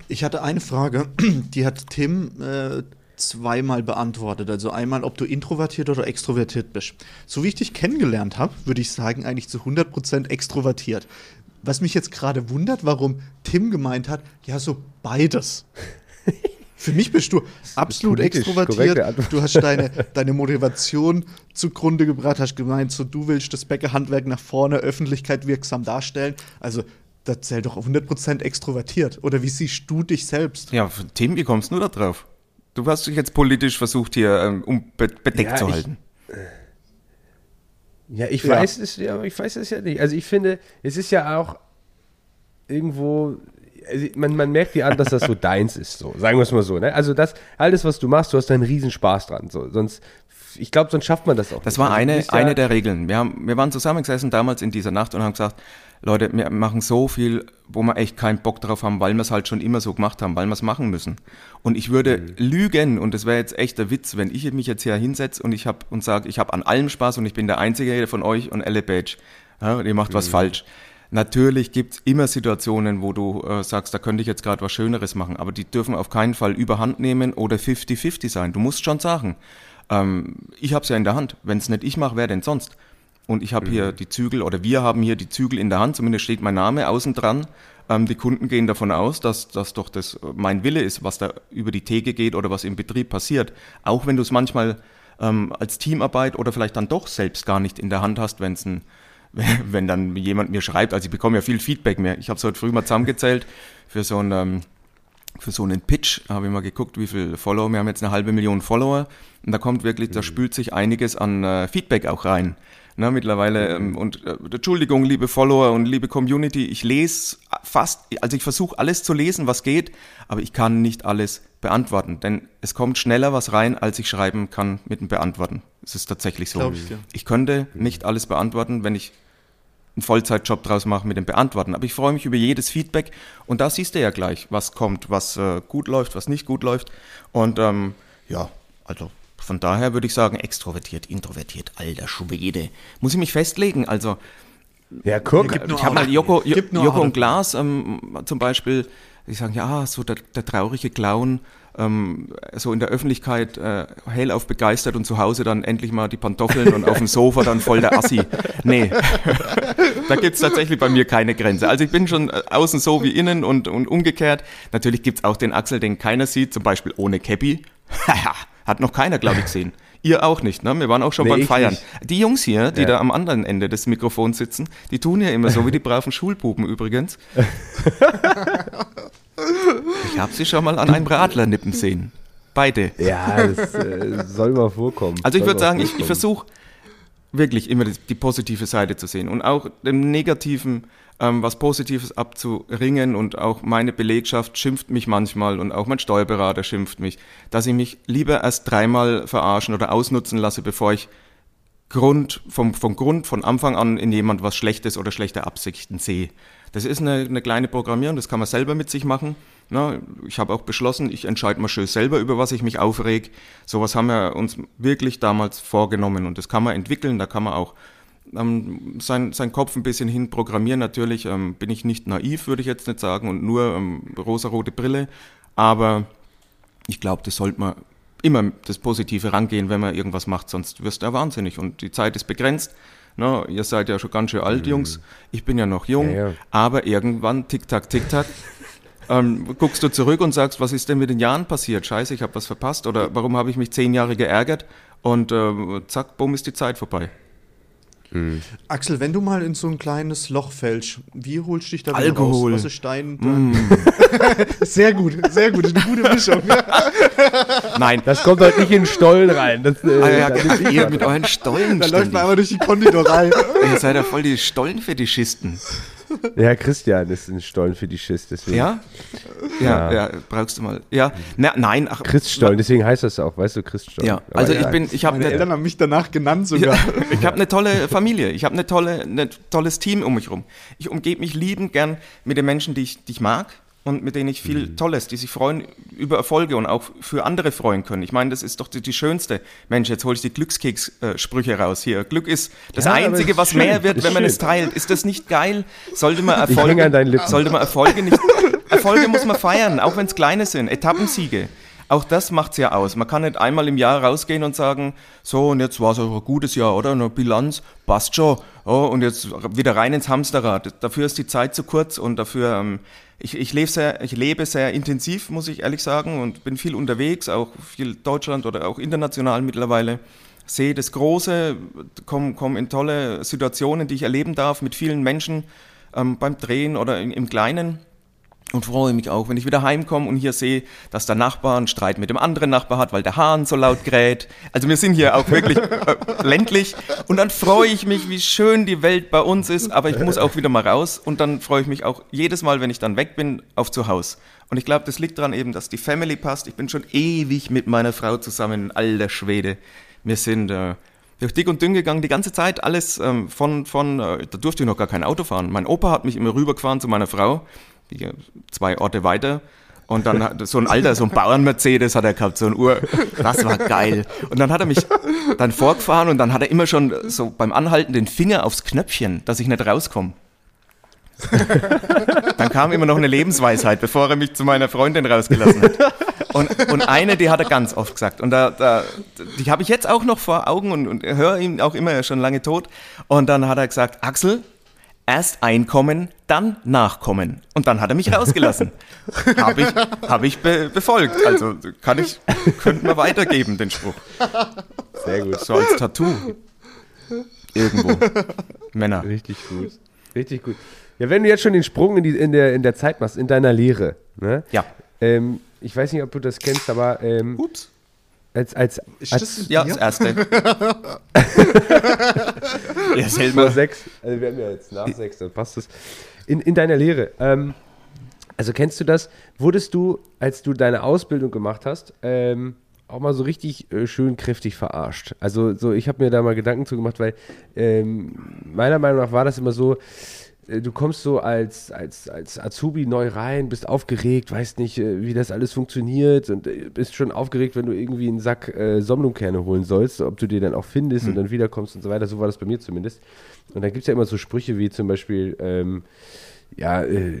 Speaker 3: Ich hatte eine Frage, die hat Tim äh, zweimal beantwortet. Also einmal, ob du introvertiert oder extrovertiert bist. So wie ich dich kennengelernt habe, würde ich sagen, eigentlich zu 100% extrovertiert. Was mich jetzt gerade wundert, warum Tim gemeint hat, ja, so beides. Für mich bist du absolut extrovertiert. Du hast deine, deine Motivation zugrunde gebracht, hast gemeint, so du willst das Bäckerhandwerk nach vorne, Öffentlichkeit wirksam darstellen. Also, das zählt doch auf 100% extrovertiert. Oder wie siehst du dich selbst?
Speaker 4: Ja, Tim, wie kommst du da drauf? Du hast dich jetzt politisch versucht, hier ähm, um be bedeckt
Speaker 2: Ja,
Speaker 4: zu
Speaker 2: ich-
Speaker 4: halten.
Speaker 2: Ja, ich
Speaker 3: Ja.
Speaker 2: weiß es ja, ich weiß es ja nicht. Also ich finde, es ist ja auch irgendwo, also man, man merkt dir an, dass das so deins ist, so, sagen wir es mal so. Ne? Also das, alles, was du machst, du hast da einen Riesenspaß dran. So. Sonst, ich glaube, sonst schafft man das auch
Speaker 4: Das
Speaker 2: nicht.
Speaker 4: war
Speaker 2: Also
Speaker 4: eine,
Speaker 2: bist ja-
Speaker 4: eine der Regeln. Wir, haben, wir waren zusammengesessen damals in dieser Nacht und haben gesagt, Leute, wir machen so viel, wo wir echt keinen Bock drauf haben, weil wir es halt schon immer so gemacht haben, weil wir es machen müssen. Und ich würde
Speaker 2: Mhm.
Speaker 4: lügen, und das wäre jetzt echt der Witz, wenn ich mich jetzt hier hinsetze und ich hab und sage, ich habe an allem Spaß und ich bin der Einzige von euch und Elle Badge. Ja, und ihr macht
Speaker 2: Mhm.
Speaker 4: was falsch. Natürlich gibt's immer Situationen, wo du äh, sagst, da könnte ich jetzt gerade was Schöneres machen, aber die dürfen auf keinen Fall überhand nehmen oder 50-50 sein. Du musst schon sagen, ähm, ich habe es ja in der Hand. Wenn es nicht ich mache, wer denn sonst? Und ich habe hier die Zügel oder wir haben hier die Zügel in der Hand, zumindest steht mein Name außen dran. Ähm, die Kunden gehen davon aus, dass das doch das äh, mein Wille ist, was da über die Theke geht oder was im Betrieb passiert. Auch wenn du es manchmal ähm, als Teamarbeit oder vielleicht dann doch selbst gar nicht in der Hand hast, wenn es ein wenn dann jemand mir schreibt, also ich bekomme ja viel Feedback mehr. Ich habe es heute früh mal zusammengezählt für so ein ähm, für so einen Pitch habe ich mal geguckt, wie viele Follower. Wir haben jetzt eine halbe Million Follower und da kommt wirklich, da spült sich einiges an äh, Feedback auch rein. Na, mittlerweile, ähm, und äh, Entschuldigung, liebe Follower und liebe Community, ich lese fast, also ich versuche alles zu lesen, was geht, aber ich kann nicht alles beantworten, denn es kommt schneller was rein, als ich schreiben kann mit dem Beantworten. Es ist tatsächlich so.
Speaker 3: Ich
Speaker 4: ich könnte nicht alles beantworten, wenn ich einen Vollzeitjob draus machen mit dem Beantworten. Aber ich freue mich über jedes Feedback und da siehst du ja gleich, was kommt, was äh, gut läuft, was nicht gut läuft. Und ähm, ja, also von daher würde ich sagen, extrovertiert, introvertiert, alter Schwede. Muss ich mich festlegen? Also
Speaker 2: Ja, guck,
Speaker 4: ich habe mal. Joko, Joko und Glas ähm, zum Beispiel, die sagen, ja, so der, der traurige Clown, ähm, so in der Öffentlichkeit äh, hellauf begeistert und zu Hause dann endlich mal die Pantoffeln und auf dem Sofa dann voll der Assi. Nee, da gibt's tatsächlich bei mir keine Grenze. Also ich bin schon äh, außen so wie innen und, und umgekehrt. Natürlich gibt's auch den Axel, den keiner sieht, zum Beispiel ohne Cappy. Hat noch keiner, glaube ich, gesehen. Ihr auch nicht, ne? Wir waren auch schon
Speaker 2: Nee,
Speaker 4: beim
Speaker 2: ich
Speaker 4: Feiern.
Speaker 2: nicht.
Speaker 4: Die Jungs hier, die
Speaker 2: Ja.
Speaker 4: da am anderen Ende des Mikrofons sitzen, die tun ja immer so wie die braven Schulbuben übrigens. Ich habe sie schon mal an einem Radler nippen sehen. Beide.
Speaker 2: ja, das äh, soll mal vorkommen.
Speaker 4: Also ich würde sagen, ich, ich
Speaker 2: vorkommen.
Speaker 4: versuche wirklich immer die, positive Seite zu sehen und auch dem Negativen ähm, was Positives abzuringen und auch meine Belegschaft schimpft mich manchmal und auch mein Steuerberater schimpft mich, dass ich mich lieber erst dreimal verarschen oder ausnutzen lasse, bevor ich Grund, vom, vom Grund von Anfang an in jemand was Schlechtes oder schlechte Absichten sehe. Das ist eine, eine kleine Programmierung, das kann man selber mit sich machen. Na, ich habe auch beschlossen, ich entscheide mal schön selber, über was ich mich aufreg. Sowas haben wir uns wirklich damals vorgenommen und das kann man entwickeln, da kann man auch ähm, sein, sein Kopf ein bisschen hin programmieren. Natürlich ähm, bin ich nicht naiv, würde ich jetzt nicht sagen, und nur ähm, rosarote Brille, aber ich glaube, das sollte man immer das Positive rangehen, wenn man irgendwas macht, sonst wirst du ja wahnsinnig. Und die Zeit ist begrenzt. Na, ihr seid ja schon ganz schön alt, Jungs. Ich bin ja noch jung,
Speaker 2: Ja, ja.
Speaker 4: aber irgendwann, tick-tack, tick-tack, ähm, guckst du zurück und sagst, was ist denn mit den Jahren passiert? Scheiße, ich habe was verpasst oder warum habe ich mich zehn Jahre geärgert? Und äh, zack, bumm, ist die Zeit vorbei.
Speaker 3: Axel, wenn du mal in so ein kleines Loch fällst, wie holst du dich da wieder
Speaker 4: Alkohol.
Speaker 3: raus? Was ist dein... sehr gut, sehr gut. Das ist eine gute Mischung.
Speaker 4: Nein,
Speaker 2: Das kommt heute nicht in den Stollen rein. Das, äh,
Speaker 4: ah, ja,
Speaker 2: da liegt
Speaker 4: ihr mit euren Stollen
Speaker 3: Da läuft man einmal durch die Konditorei.
Speaker 4: Ihr seid ja voll die Stollenfetischisten.
Speaker 2: Ja, Christian ist ein Stollenfetischist, deswegen.
Speaker 4: Ja? Ja,
Speaker 2: Ja.
Speaker 4: ja, brauchst du mal. Ja, na, nein, ach,
Speaker 2: Christstollen, deswegen heißt das auch, weißt du, Christstollen.
Speaker 4: Ja,
Speaker 2: Aber
Speaker 4: also ich
Speaker 2: egal.
Speaker 4: bin, ich habe
Speaker 3: Meine
Speaker 4: eine,
Speaker 3: Eltern haben mich danach genannt sogar.
Speaker 4: ich habe eine tolle Familie, ich habe eine tolle, ein tolles Team um mich rum. Ich umgebe mich liebend gern mit den Menschen, die ich, die ich mag und mit denen ich viel
Speaker 2: Mhm.
Speaker 4: Tolles, die sich freuen über Erfolge und auch für andere freuen können. Ich meine, das ist doch die, die schönste. Mensch, jetzt hole ich die Glückskeks-Sprüche raus hier. Glück ist das
Speaker 2: Ja,
Speaker 4: Einzige, was
Speaker 2: schön,
Speaker 4: mehr wird, wenn man
Speaker 2: schön.
Speaker 4: es teilt. Ist das nicht geil? Sollte man Erfolge, sollte man Erfolge nicht, Erfolge muss man feiern, auch wenn es kleine sind, Etappensiege. Auch das macht's ja aus. Man kann nicht einmal im Jahr rausgehen und sagen, so und jetzt war es ein gutes Jahr, oder? Eine Bilanz, passt schon. Oh, und jetzt wieder rein ins Hamsterrad. Dafür ist die Zeit zu kurz und dafür, ähm, ich, ich, lebe sehr, ich lebe sehr intensiv, muss ich ehrlich sagen, und bin viel unterwegs, auch viel Deutschland oder auch international mittlerweile. Sehe das Große, komme komm in tolle Situationen, die ich erleben darf mit vielen Menschen ähm, beim Drehen oder in, im Kleinen und freue mich auch, wenn ich wieder heimkomme und hier sehe, dass der Nachbar einen Streit mit dem anderen Nachbar hat, weil der Hahn so laut kräht. Also wir sind hier auch wirklich äh, ländlich und dann freue ich mich, wie schön die Welt bei uns ist, aber ich muss auch wieder mal raus und dann freue ich mich auch jedes Mal, wenn ich dann weg bin, auf zu Hause. Und ich glaube, das liegt daran eben, dass die Family passt. Ich bin schon ewig mit meiner Frau zusammen, alter Schwede. Wir sind äh, durch dick und dünn gegangen, die ganze Zeit alles ähm, von, von äh, da durfte ich noch gar kein Auto fahren. Mein Opa hat mich immer rübergefahren zu meiner Frau zwei Orte weiter. Und dann hat so ein alter, so ein Bauern-Mercedes hat er gehabt, so ein Uhr. Das war geil. Und dann hat er mich dann vorgefahren und dann hat er immer schon so beim Anhalten den Finger aufs Knöpfchen, dass ich nicht rauskomme. dann kam immer noch eine Lebensweisheit, bevor er mich zu meiner Freundin rausgelassen hat. Und, und eine, die hat er ganz oft gesagt. Und da, da, die habe ich jetzt auch noch vor Augen und, und höre ihn auch immer, er schon lange tot. Und dann hat er gesagt, Axel, erst einkommen, dann nachkommen. Und dann hat er mich rausgelassen. Habe ich, hab ich be befolgt. Also kann ich, könnte man weitergeben, den Spruch.
Speaker 2: Sehr gut.
Speaker 4: So als Tattoo. Irgendwo. Männer.
Speaker 2: Richtig gut. Richtig gut. Ja, wenn du jetzt schon den Sprung in, die, in, der, in der Zeit machst, in deiner Lehre, ne?
Speaker 4: Ja.
Speaker 2: Ähm, ich weiß nicht, ob du das kennst, aber ähm,
Speaker 4: Ups.
Speaker 2: Als, als, als
Speaker 3: das
Speaker 4: Ja, das erste. ja,
Speaker 2: vor sechs, also wir haben ja jetzt nach sechs, dann passt es. In, in deiner Lehre, ähm, also kennst du das? Wurdest du, als du deine Ausbildung gemacht hast, ähm, auch mal so richtig äh, schön kräftig verarscht? Also so, ich habe mir da mal Gedanken zu gemacht, weil ähm, meiner Meinung nach war das immer so, du kommst so als, als, als Azubi neu rein, bist aufgeregt, weißt nicht, äh, wie das alles funktioniert und äh, bist schon aufgeregt, wenn du irgendwie einen Sack äh, Sommelungkerne holen sollst, ob du den dann auch findest und dann wiederkommst und so weiter. So war das bei mir zumindest. Und dann gibt es ja immer so Sprüche wie zum Beispiel, ähm, ja, äh,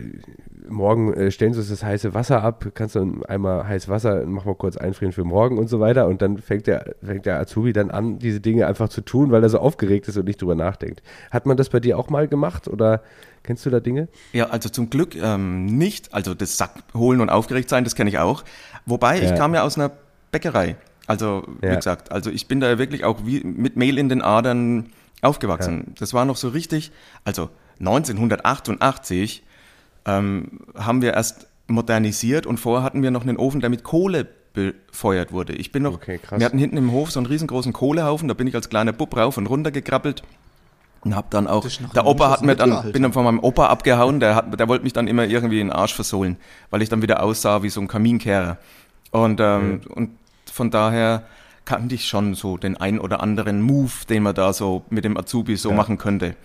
Speaker 2: morgen äh, stellen Sie uns das heiße Wasser ab, kannst du einmal heiß Wasser, mach mal kurz einfrieren für morgen und so weiter. Und dann fängt der, fängt der Azubi dann an, diese Dinge einfach zu tun, weil er so aufgeregt ist und nicht drüber nachdenkt. Hat man das bei dir auch mal gemacht oder kennst du da Dinge?
Speaker 4: Ja, also zum Glück ähm, nicht. Also das Sack holen und aufgeregt sein, das kenne ich auch. Wobei,
Speaker 2: Ja.
Speaker 4: ich kam ja aus einer Bäckerei. Also, wie
Speaker 2: Ja.
Speaker 4: gesagt, also ich bin da wirklich auch wie mit Mehl in den Adern aufgewachsen. Das war noch so richtig, also 1988 ähm, haben wir erst modernisiert und vorher hatten wir noch einen Ofen, der mit Kohle befeuert wurde. Ich bin noch,
Speaker 2: Okay,
Speaker 4: wir hatten hinten im Hof so einen riesengroßen Kohlehaufen, da bin ich als kleiner Bub rauf und runter gekrabbelt und hab dann auch, der Opa hat mir dann, bin dann von meinem Opa abgehauen, der, hat, der wollte mich dann immer irgendwie in den Arsch versohlen, weil ich dann wieder aussah wie so ein Kaminkehrer. Und, ähm, und von daher kannte ich schon so den ein oder anderen Move, den man da so mit dem Azubi so machen könnte.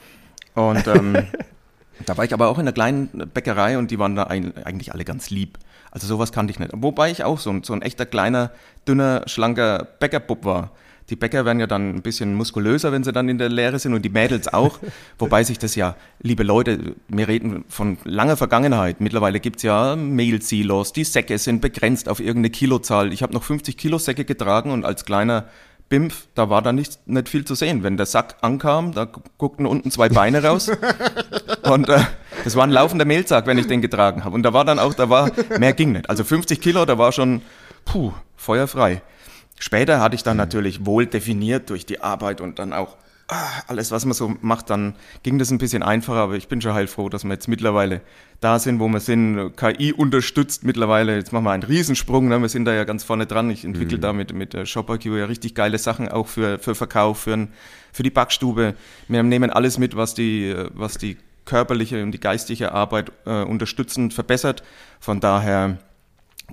Speaker 4: Und ähm, da war ich aber auch in einer kleinen Bäckerei und die waren da ein, eigentlich alle ganz lieb. Also sowas kannte ich nicht. Wobei ich auch so ein, so ein echter kleiner, dünner, schlanker Bäckerbub war. Die Bäcker werden ja dann ein bisschen muskulöser, wenn sie dann in der Lehre sind und die Mädels auch. Wobei sich das ja, liebe Leute, wir reden von langer Vergangenheit. Mittlerweile gibt's ja Mehlsilos, die Säcke sind begrenzt auf irgendeine Kilozahl. Ich habe noch 50 Kilo Säcke getragen und als kleiner Bimpf, da war da nicht, nicht viel zu sehen. Wenn der Sack ankam, da guckten unten zwei Beine raus. Und äh, das war ein laufender Mehlsack, wenn ich den getragen habe. Und da war dann auch, da war, mehr ging nicht. Also 50 Kilo, da war schon, puh, feuerfrei. Später hatte ich dann natürlich wohl definiert durch die Arbeit und dann auch alles, was man so macht, dann ging das ein bisschen einfacher, aber ich bin schon heilfroh, dass wir jetzt mittlerweile da sind, wo wir sind, KI unterstützt mittlerweile, jetzt machen wir einen Riesensprung, ne? wir sind da ja ganz vorne dran, ich entwickle da mit, mit der ShopIQ ja richtig geile Sachen, auch für, für Verkauf, für, für die Backstube, wir nehmen alles mit, was die, äh, was die körperliche und die geistige Arbeit äh, unterstützend verbessert, von daher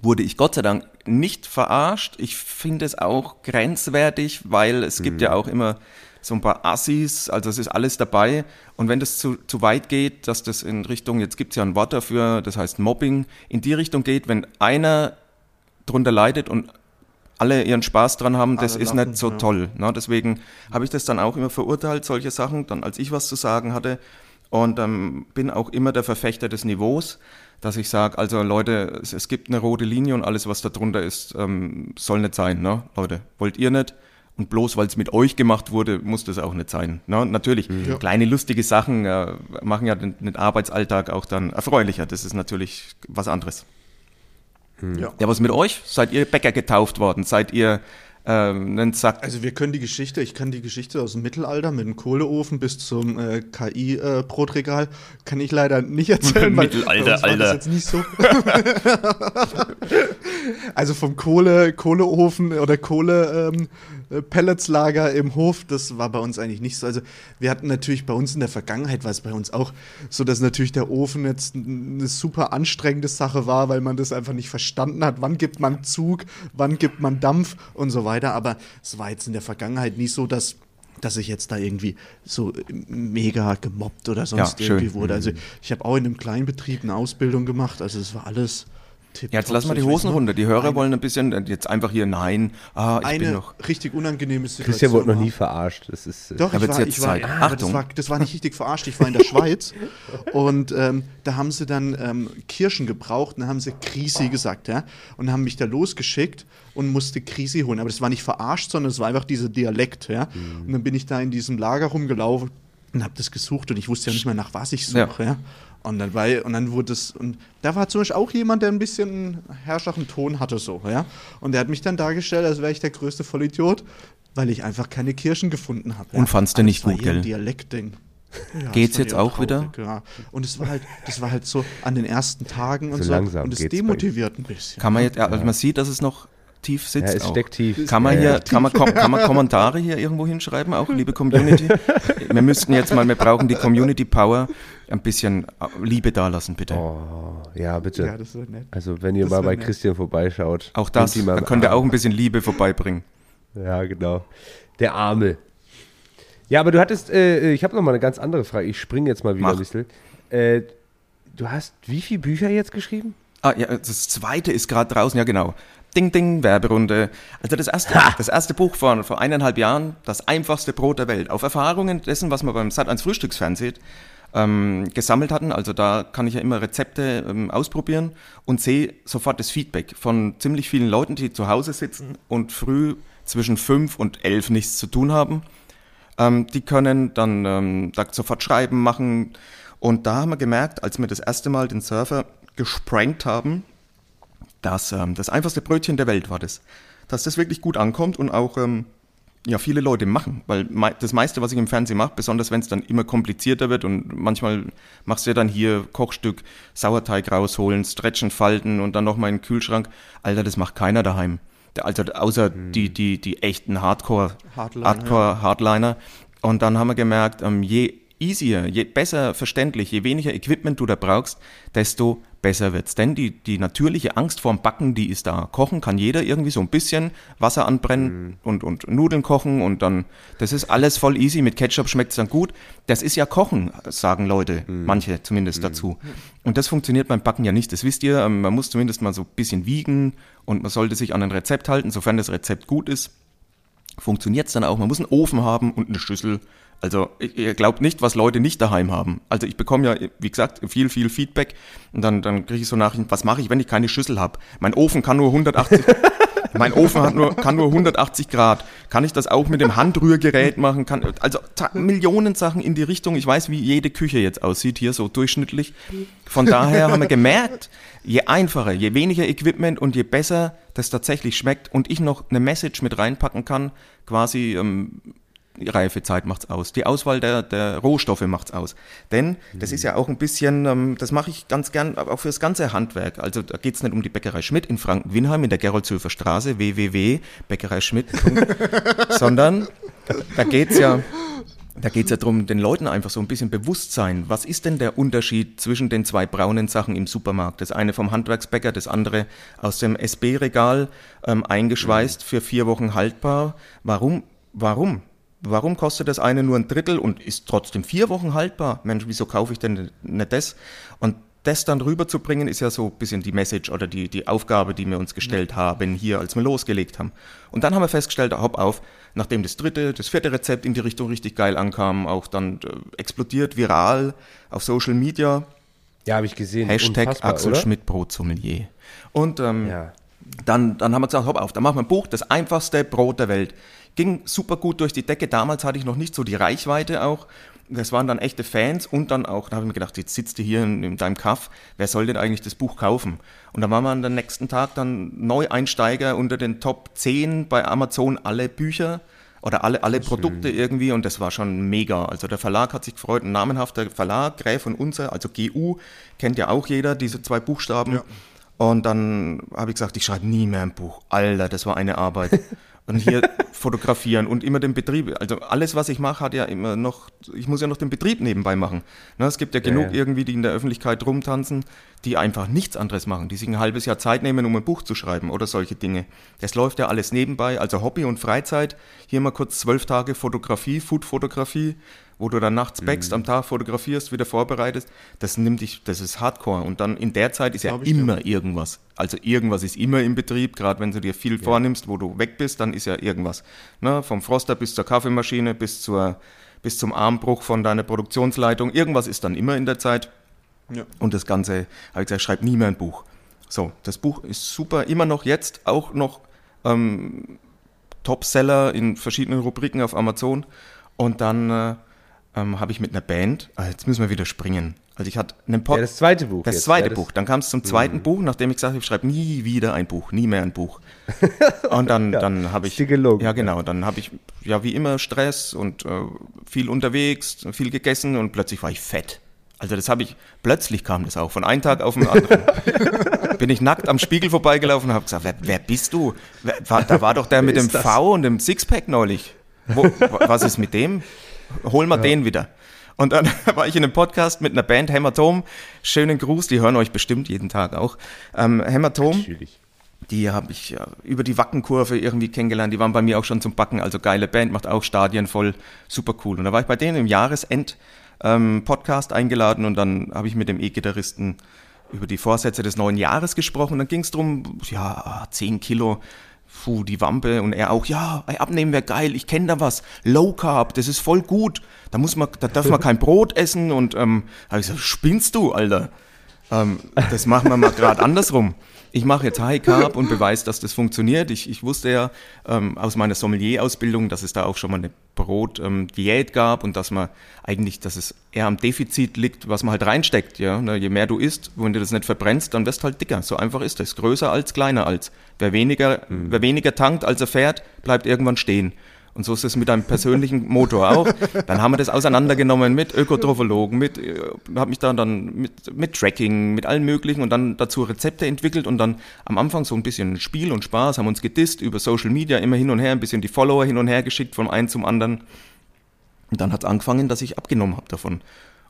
Speaker 4: wurde ich Gott sei Dank nicht verarscht. Ich finde es auch grenzwertig, weil es gibt ja auch immer so ein paar Assis, also es ist alles dabei. Und wenn das zu, zu weit geht, dass das in Richtung, jetzt gibt es ja ein Wort dafür, das heißt Mobbing, in die Richtung geht, wenn einer drunter leidet und alle ihren Spaß dran haben, das
Speaker 3: Alle
Speaker 4: ist
Speaker 3: lachen,
Speaker 4: nicht so
Speaker 3: ja.
Speaker 4: toll. Ne? Deswegen habe ich das dann auch immer verurteilt, solche Sachen. Dann, als ich was zu sagen hatte, und ähm, bin auch immer der Verfechter des Niveaus, dass ich sage, also Leute, es, es, gibt eine rote Linie und alles, was da drunter ist, ähm, soll nicht sein, ne? Leute, wollt ihr nicht? Und bloß weil es mit euch gemacht wurde, muss das auch nicht sein. Ne? Natürlich, ja. kleine lustige Sachen äh, machen ja den, den, Arbeitsalltag auch dann erfreulicher. Das ist natürlich was anderes. Ja. ja, was mit euch? Seid ihr Bäcker getauft worden? Seid ihr ähm, einen Sack.
Speaker 3: Also wir können die Geschichte, ich kann die Geschichte aus dem Mittelalter mit dem Kohleofen bis zum äh, KI-Brotregal, äh, kann ich leider nicht erzählen.
Speaker 4: Mittelalter, Alter. Das
Speaker 3: jetzt nicht so. also vom Kohle, Kohleofen oder Kohle ähm, äh, Pelletslager im Hof, das war bei uns eigentlich nicht so. Also wir hatten natürlich bei uns in der Vergangenheit, war es bei uns auch so, dass natürlich der Ofen jetzt eine super anstrengende Sache war, weil man das einfach nicht verstanden hat. Wann gibt man Zug, wann gibt man Dampf und so weiter. Aber es war jetzt in der Vergangenheit nicht so, dass dass ich jetzt da irgendwie so mega gemobbt oder sonst ja, irgendwie wurde. Also mhm. ich habe auch in einem Kleinbetrieb eine Ausbildung gemacht, also es war alles
Speaker 4: Tipp ja, jetzt lassen wir die Hosen runter. Die Hörer eine, wollen ein bisschen äh, jetzt einfach hier nein. Ah, ich
Speaker 3: eine
Speaker 4: bin noch.
Speaker 3: richtig unangenehme
Speaker 2: Situation. Christian wurde noch nie verarscht. Das ist,
Speaker 3: äh, Doch, ich war, jetzt ich war, ah, Achtung. Das war, das war, nicht richtig verarscht. Ich war in der Schweiz und ähm, da haben sie dann ähm, Kirschen gebraucht und dann haben sie Krisi gesagt, ja, und haben mich da losgeschickt und musste Krisi holen. Aber das war nicht verarscht, sondern es war einfach dieser Dialekt, ja. Mhm. Und dann bin ich da in diesem Lager rumgelaufen und habe das gesucht und ich wusste ja nicht mehr nach was ich suche, ja. ja. Und dann, war, und dann wurde es, und da war zum Beispiel auch jemand, der ein bisschen herrschaffen Ton hatte, so, ja. Und der hat mich dann dargestellt, als wäre ich der größte Vollidiot, weil ich einfach keine Kirschen gefunden habe.
Speaker 4: Ja. Und fandst du nicht gut, gell?
Speaker 3: Dialektding.
Speaker 4: Ja, Geht's jetzt auch traurig, wieder?
Speaker 3: Ja. Und es war halt, das war halt so an den ersten Tagen und so. so und es demotiviert ein bisschen.
Speaker 4: Kann man jetzt, also man sieht, dass es noch tief sitzt. Ja,
Speaker 2: es auch. steckt tief.
Speaker 4: Kann man, hier, kann, man, kann man Kommentare hier irgendwo hinschreiben, auch liebe Community? wir müssten jetzt mal, wir brauchen die Community Power, ein bisschen äh, Liebe dalassen, bitte.
Speaker 2: Oh, ja, bitte. Ja, das nett. Also, wenn ihr das mal bei nett. Christian vorbeischaut.
Speaker 4: Auch das, da könnt ihr auch ein bisschen Liebe vorbeibringen.
Speaker 2: Ja, genau. Der Arme. Ja, aber du hattest, äh, ich habe noch mal eine ganz andere Frage. Ich springe jetzt mal wieder Mach. ein bisschen. Äh, du hast wie viele Bücher jetzt geschrieben?
Speaker 4: Ah, ja, das zweite ist gerade draußen, ja genau. Ding, ding, Werberunde. Also das erste, das erste Buch von vor eineinhalb Jahren, das einfachste Brot der Welt. Auf Erfahrungen dessen, was man beim Sat1 Frühstücksfernsehen ähm, gesammelt hatten. Also da kann ich ja immer Rezepte ähm, ausprobieren und sehe sofort das Feedback von ziemlich vielen Leuten, die zu Hause sitzen und früh zwischen fünf und elf nichts zu tun haben. Ähm, die können dann ähm, da sofort schreiben, machen. Und da haben wir gemerkt, als wir das erste Mal den Surfer gesprengt haben, dass ähm, das einfachste Brötchen der Welt war das. Dass das wirklich gut ankommt und auch ähm, ja, viele Leute machen. Weil me das meiste, was ich im Fernsehen mache, besonders wenn es dann immer komplizierter wird und manchmal machst du ja dann hier Kochstück, Sauerteig rausholen, stretchen, falten und dann nochmal in den Kühlschrank. Alter, das macht keiner daheim. Also außer mhm. die, die, die echten Hardcore, Hardliner, Hardcore Hardliner. Und dann haben wir gemerkt, ähm, je easier, je besser verständlich, je weniger Equipment du da brauchst, desto besser wird's. Denn die, die natürliche Angst vorm Backen, die ist da. Kochen kann jeder irgendwie so ein bisschen Wasser anbrennen mhm. und, und Nudeln kochen und dann, das ist alles voll easy. Mit Ketchup schmeckt's dann gut. Das ist ja Kochen, sagen Leute, mhm. manche zumindest mhm. dazu. Und das funktioniert beim Backen ja nicht. Das wisst ihr, ähm, man muss zumindest mal so ein bisschen wiegen und man sollte sich an ein Rezept halten, sofern das Rezept gut ist. Funktioniert's dann auch. Man muss einen Ofen haben und eine Schüssel also ihr glaubt nicht, was Leute nicht daheim haben. Also ich bekomme ja, wie gesagt, viel, viel Feedback und dann, dann kriege ich so Nachrichten, was mache ich, wenn ich keine Schüssel habe? Mein Ofen kann nur 180, mein Ofen hat nur, kann nur 180 Grad. Kann ich das auch mit dem Handrührgerät machen? Kann, also Millionen Sachen in die Richtung. Ich weiß, wie jede Küche jetzt aussieht hier, so durchschnittlich. Von daher haben wir gemerkt, je einfacher, je weniger Equipment und je besser das tatsächlich schmeckt und ich noch eine Message mit reinpacken kann, quasi ähm, die Reifezeit macht's aus. Die Auswahl der, der Rohstoffe macht's aus. Denn das ist ja auch ein bisschen, ähm, das mache ich ganz gern auch fürs ganze Handwerk. Also da geht's nicht um die Bäckerei Schmidt in Franken-Winheim in der Geroldzhöfer Straße, www.bäckereischmidt, sondern da geht's ja da geht's ja darum, den Leuten einfach so ein bisschen Bewusstsein. Was ist denn der Unterschied zwischen den zwei braunen Sachen im Supermarkt? Das eine vom Handwerksbäcker, das andere aus dem SB-Regal ähm, eingeschweißt für vier Wochen haltbar. Warum? Warum? Warum kostet das eine nur ein Drittel und ist trotzdem vier Wochen haltbar? Mensch, wieso kaufe ich denn nicht das? Und das dann rüberzubringen, ist ja so ein bisschen die Message oder die, die Aufgabe, die wir uns gestellt haben, hier, als wir losgelegt haben. Und dann haben wir festgestellt, hopp auf, nachdem das dritte, das vierte Rezept in die Richtung richtig geil ankam, auch dann äh, explodiert, viral auf Social Media.
Speaker 2: Ja, habe ich gesehen.
Speaker 4: Hashtag
Speaker 2: Unfassbar,
Speaker 4: Axel
Speaker 2: oder?
Speaker 4: Schmidt Brotsommelier. Und ähm,
Speaker 2: Ja.
Speaker 4: dann, dann haben wir gesagt, hopp auf, dann machen wir ein Buch, das einfachste Brot der Welt. Ging super gut durch die Decke. Damals hatte ich noch nicht so die Reichweite auch. Das waren dann echte Fans und dann auch, da habe ich mir gedacht, jetzt sitzt du hier in, in deinem Kaff, wer soll denn eigentlich das Buch kaufen? Und dann waren wir den nächsten Tag dann Neueinsteiger unter den Top 10 bei Amazon alle Bücher oder alle, alle Produkte irgendwie und das war schon mega. Also der Verlag hat sich gefreut, ein namenhafter Verlag, Gräf und Unser, also GU, kennt ja auch jeder, diese zwei Buchstaben. Und dann habe ich gesagt, ich schreibe nie mehr ein Buch. Alter, das war eine Arbeit. Und hier fotografieren und immer den Betrieb. Also alles, was ich mache, hat ja immer noch, ich muss ja noch den Betrieb nebenbei machen. Ne, es gibt ja genug
Speaker 2: ja.
Speaker 4: irgendwie, die in der Öffentlichkeit rumtanzen, die einfach nichts anderes machen, die sich ein halbes Jahr Zeit nehmen, um ein Buch zu schreiben oder solche Dinge. Das läuft ja alles nebenbei, also Hobby und Freizeit. Hier mal kurz zwölf Tage Fotografie, Food-Fotografie, wo du dann nachts backst, am Tag fotografierst, wieder vorbereitest. Das nimmt dich, das ist Hardcore. Und dann in der Zeit ist ja immer irgendwas. Also irgendwas ist immer im Betrieb, gerade wenn du dir viel vornimmst, wo du weg bist, dann ist ja irgendwas. Ne? Vom Froster bis zur Kaffeemaschine, bis, zur, bis zum Armbruch von deiner Produktionsleitung. Irgendwas ist dann immer in der Zeit.
Speaker 3: Ja.
Speaker 4: Und das Ganze, habe ich gesagt, schreib nie mehr ein Buch. So, das Buch ist super, immer noch jetzt, auch noch ähm, Topseller in verschiedenen Rubriken auf Amazon. Und dann äh, ähm, habe ich mit einer Band, ah, jetzt müssen wir wieder springen. Also ich hatte einen Pod
Speaker 2: Ja, das zweite Buch.
Speaker 4: das
Speaker 2: jetzt,
Speaker 4: zweite
Speaker 2: ja,
Speaker 4: Buch. Dann kam es zum zweiten Buch, nachdem ich gesagt habe, ich schreibe nie wieder ein Buch, nie mehr ein Buch. Und dann, dann habe ich.
Speaker 2: gelungen.
Speaker 4: Ja, genau. Dann habe ich, ja, wie immer Stress und äh, viel unterwegs, viel gegessen und plötzlich war ich fett. Also das habe ich, plötzlich kam das auch, von einem Tag auf den anderen. Bin ich nackt am Spiegel vorbeigelaufen und habe gesagt, wer, wer bist du? Wer, war, da war doch der mit dem
Speaker 2: das?
Speaker 4: V und dem Sixpack neulich. Wo, wa- was ist mit dem? Hol mal den wieder. Und dann war ich in einem Podcast mit einer Band, Hämatom. Schönen Gruß, die hören euch bestimmt jeden Tag auch. Ähm, Hämatom,
Speaker 2: Natürlich.
Speaker 4: die habe ich ja, über die Wackenkurve irgendwie kennengelernt. Die waren bei mir auch schon zum Backen. Also geile Band, macht auch Stadien voll. Super cool. Und da war ich bei denen im Jahresend ähm, Podcast eingeladen und dann habe ich mit dem E-Gitarristen über die Vorsätze des neuen Jahres gesprochen. Und dann ging es darum, ja, 10 Kilo, puh, die Wampe. Und er auch, ja, abnehmen wäre geil, ich kenne da was. Low Carb, das ist voll gut. Da muss man, da darf man kein Brot essen. Und ähm, habe ich gesagt, spinnst du, Alter? Ähm, das machen wir mal gerade andersrum. Ich mache jetzt High Carb und beweise, dass das funktioniert. Ich, ich wusste ja ähm, aus meiner Sommelier-Ausbildung, dass es da auch schon mal eine Brot-Diät gab und dass man eigentlich, dass es eher am Defizit liegt, was man halt reinsteckt. Ja? Ne, je mehr du isst, wenn du das nicht verbrennst, dann wirst du halt dicker. So einfach ist das. Größer als, kleiner als. Wer weniger, wer weniger tankt, als er fährt, bleibt irgendwann stehen. Und so ist es mit einem persönlichen Motor auch. Dann haben wir das auseinandergenommen mit Ökotrophologen, mit, äh, habe mich da dann mit, mit Tracking, mit allen möglichen und dann dazu Rezepte entwickelt und dann am Anfang so ein bisschen Spiel und Spaß, haben uns gedisst über Social Media immer hin und her, ein bisschen die Follower hin und her geschickt von einem zum anderen. Und dann hat es angefangen, dass ich abgenommen habe davon.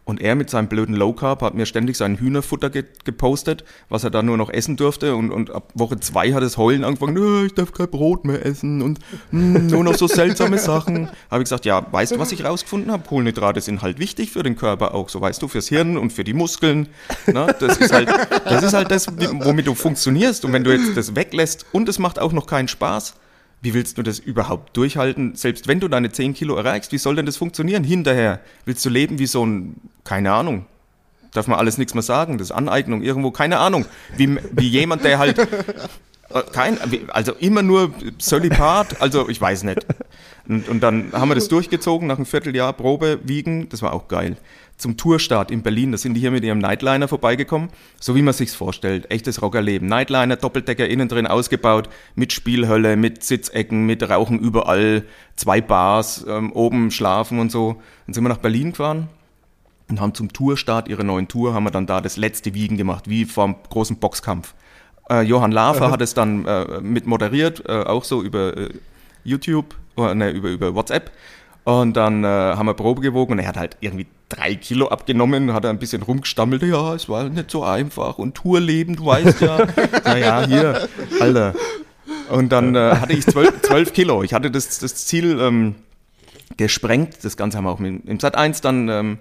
Speaker 4: Und er mit seinem blöden Low Carb hat mir ständig sein Hühnerfutter ge gepostet, was er da nur noch essen durfte. Und, und ab Woche zwei hat das Heulen angefangen, "Nö, ich darf kein Brot mehr essen und mm, nur noch so seltsame Sachen. Habe ich gesagt, ja, weißt du, was ich rausgefunden habe? Kohlenhydrate sind halt wichtig für den Körper auch, so weißt du, fürs Hirn und für die Muskeln. Na, das, ist halt, das ist halt das, womit du funktionierst. Und wenn du jetzt das weglässt und es macht auch noch keinen Spaß, wie willst du das überhaupt durchhalten? Selbst wenn du deine 10 Kilo erreichst, wie soll denn das funktionieren hinterher? Willst du leben wie so ein, keine Ahnung, darf man alles nichts mehr sagen, das ist Aneignung irgendwo, keine Ahnung, wie, wie jemand, der halt, äh, kein, also immer nur Sölibat, also ich weiß nicht. Und, und dann haben wir das durchgezogen, nach einem Vierteljahr Probe, Wiegen, das war auch geil. Zum Tourstart in Berlin, da sind die hier mit ihrem Nightliner vorbeigekommen, so wie man sich's vorstellt, echtes Rockerleben. Nightliner, Doppeldecker innen drin ausgebaut, mit Spielhölle, mit Sitzecken, mit Rauchen überall, zwei Bars, ähm, oben schlafen und so. Dann sind wir nach Berlin gefahren, und haben zum Tourstart ihrer neuen Tour, haben wir dann da das letzte Wiegen gemacht, wie vom großen Boxkampf. Äh, Johann Lafer hat es dann äh, mit moderiert, äh, auch so über äh, YouTube, oder, ne, über, über WhatsApp. Und dann äh, haben wir Probe gewogen und er hat halt irgendwie drei Kilo abgenommen, hat er ein bisschen rumgestammelt, ja, es war nicht so einfach und Tourleben, du weißt ja. naja, hier, Alter. Und dann äh, hatte ich zwölf, zwölf Kilo. Ich hatte das, das Ziel ähm, gesprengt. Das Ganze haben wir auch mit, im Sat 1 dann ähm,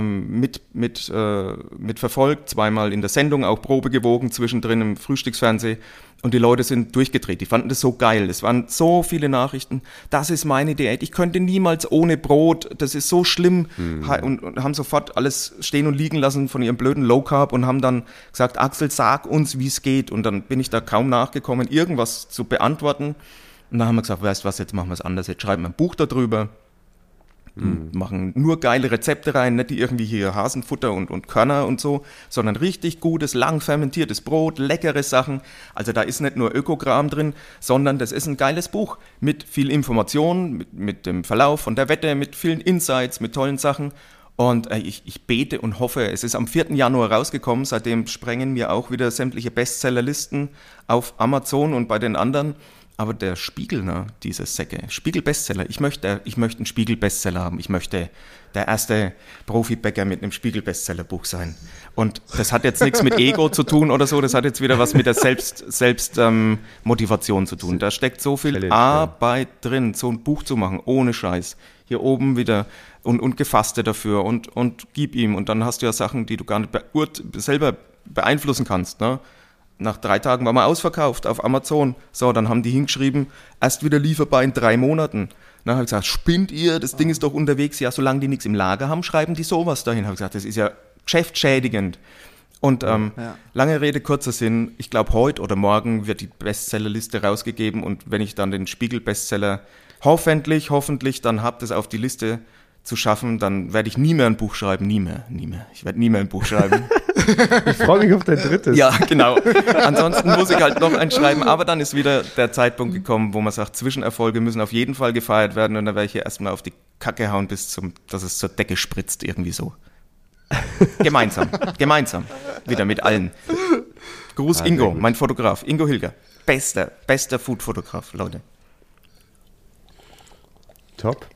Speaker 4: mit, mit, äh, mit verfolgt, zweimal in der Sendung auch Probe gewogen, zwischendrin im Frühstücksfernsehen. Und die Leute sind durchgedreht. Die fanden das so geil. Es waren so viele Nachrichten. Das ist meine Diät. Ich könnte niemals ohne Brot. Das ist so schlimm. Und, und haben sofort alles stehen und liegen lassen von ihrem blöden Low Carb und haben dann gesagt, Axel, sag uns, wie es geht. Und dann bin ich da kaum nachgekommen, irgendwas zu beantworten. Und dann haben wir gesagt, weißt du was, jetzt machen wir es anders. Jetzt schreiben wir ein Buch darüber und machen nur geile Rezepte rein, nicht die irgendwie hier Hasenfutter und, und Körner und so, sondern richtig gutes, lang fermentiertes Brot, leckere Sachen. Also da ist nicht nur Ökogramm drin, sondern das ist ein geiles Buch mit viel Information, mit, mit dem Verlauf von der Wette, mit vielen Insights, mit tollen Sachen. Und äh, ich, ich bete und hoffe, es ist am 4. Januar rausgekommen, seitdem sprengen mir auch wieder sämtliche Bestsellerlisten auf Amazon und bei den anderen. Aber der Spiegel, ne, diese Säcke, Spiegel-Bestseller, ich möchte, ich möchte einen Spiegel-Bestseller haben. Ich möchte der erste Profi-Bäcker mit einem Spiegel-Bestseller-Buch sein. Und das hat jetzt nichts mit Ego zu tun oder so, das hat jetzt wieder was mit der Selbst, Selbst ähm, zu tun. Da steckt so viel
Speaker 2: ja.
Speaker 4: Arbeit drin, so ein Buch zu machen, ohne Scheiß. Hier oben wieder und, und Gefasste dafür und, und gib ihm. Und dann hast du ja Sachen, die du gar nicht beurt selber beeinflussen kannst. Ne? Nach drei Tagen war man ausverkauft auf Amazon. So, dann haben die hingeschrieben, erst wieder lieferbar in drei Monaten. Dann habe ich gesagt, spinnt ihr, das Ding ist doch unterwegs. Ja, solange die nichts im Lager haben, schreiben die sowas dahin. Habe ich gesagt, das ist ja geschäftsschädigend. Und ähm,
Speaker 3: Ja.
Speaker 4: lange Rede, kurzer Sinn, ich glaube, heute oder morgen wird die Bestsellerliste rausgegeben und wenn ich dann den Spiegel-Bestseller hoffentlich, hoffentlich dann habe, das auf die Liste zu schaffen, dann werde ich nie mehr ein Buch schreiben, nie mehr, nie mehr. Ich werde nie mehr ein Buch schreiben.
Speaker 2: Ich freue mich auf dein drittes.
Speaker 4: Ja, genau. Ansonsten muss ich halt noch eins schreiben, aber dann ist wieder der Zeitpunkt gekommen, wo man sagt, Zwischenerfolge müssen auf jeden Fall gefeiert werden und dann werde ich hier erstmal auf die Kacke hauen, bis zum, dass es zur Decke spritzt, irgendwie so. Gemeinsam, gemeinsam. Wieder mit allen. Gruß
Speaker 2: Ah,
Speaker 4: Ingo, mein Fotograf, Ingo Hilger. Bester, bester Food-Fotograf, Leute.
Speaker 2: Top.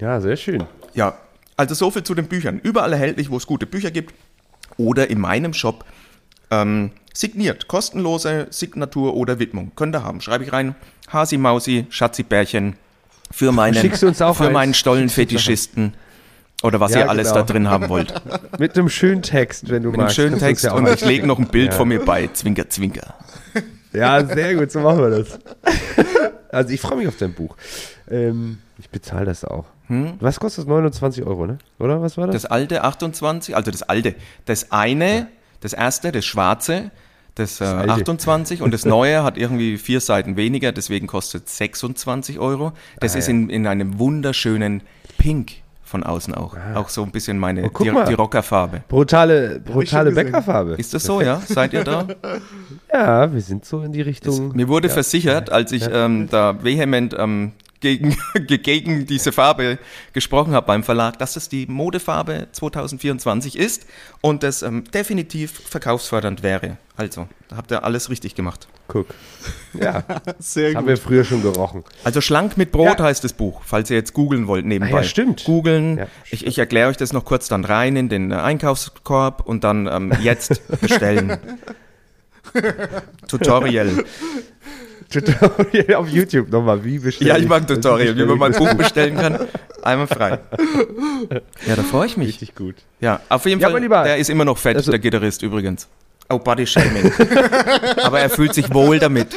Speaker 2: Ja, sehr schön.
Speaker 4: Ja, also so viel zu den Büchern. Überall erhältlich, wo es gute Bücher gibt. Oder in meinem Shop ähm, signiert. Kostenlose Signatur oder Widmung. Könnt ihr haben. Schreibe ich rein. Hasi Mausi, Schatzi Bärchen. Für meinen, für meinen Stollenfetischisten. Oder was
Speaker 2: Ja,
Speaker 4: ihr alles
Speaker 2: genau.
Speaker 4: da drin haben wollt.
Speaker 2: Mit einem schönen Text, wenn du
Speaker 4: Mit einem
Speaker 2: magst.
Speaker 4: schönen
Speaker 2: Kannst du uns
Speaker 4: Text
Speaker 2: ja
Speaker 4: und ich lege noch ein Bild
Speaker 2: Ja.
Speaker 4: von mir bei. Zwinker, zwinker.
Speaker 2: Ja, sehr gut, so machen wir das. Also ich freue mich auf dein Buch. Ähm, ich bezahle das auch. Was kostet das? 29 Euro, ne? Oder was war das?
Speaker 4: Das alte 28, also das alte. Das eine, das erste, das schwarze, das, äh,
Speaker 2: alte.
Speaker 4: 28 und das neue hat irgendwie vier Seiten weniger, deswegen kostet 26 Euro. Das
Speaker 2: Ah,
Speaker 4: ist
Speaker 2: ja.
Speaker 4: in, in einem wunderschönen Pink von außen auch. Auch so ein bisschen meine,
Speaker 2: Oh,
Speaker 4: die, die Rockerfarbe.
Speaker 2: brutale brutale. Bäckerfarbe.
Speaker 4: Ist das so, ja? Seid ihr da?
Speaker 2: Ja, wir sind so in die Richtung.
Speaker 4: Mir wurde versichert, als ich ähm, da vehement ähm, gegen, gegen diese Farbe gesprochen habe beim Verlag, dass das die Modefarbe 2024 ist und das ähm, definitiv verkaufsfördernd wäre. Also, da habt ihr alles richtig gemacht.
Speaker 2: Guck. Ja,
Speaker 3: Sehr
Speaker 2: haben
Speaker 3: gut.
Speaker 2: wir früher schon gerochen.
Speaker 4: Also schlank mit Brot
Speaker 2: Ja.
Speaker 4: heißt das Buch, falls ihr jetzt googeln wollt nebenbei.
Speaker 2: Ah ja, stimmt.
Speaker 4: Googeln.
Speaker 2: Ja,
Speaker 4: ich ich erkläre euch das noch kurz dann rein in den äh, Einkaufskorb und dann ähm, jetzt bestellen. Tutorial.
Speaker 2: Tutorial auf YouTube nochmal, wie bestelle
Speaker 4: Ja, ich mag
Speaker 2: wie
Speaker 4: Tutorial, wie man mal ein
Speaker 2: ich
Speaker 4: Buch bestellen kann. Einmal frei. Ja, da freue ich mich.
Speaker 2: Richtig gut.
Speaker 4: Ja, auf jeden
Speaker 2: Ja,
Speaker 4: Fall,
Speaker 2: mein Lieber,
Speaker 4: der ist immer noch fett,
Speaker 2: also-
Speaker 4: der Gitarrist übrigens. Oh, Body Shaming. Aber er fühlt sich wohl damit.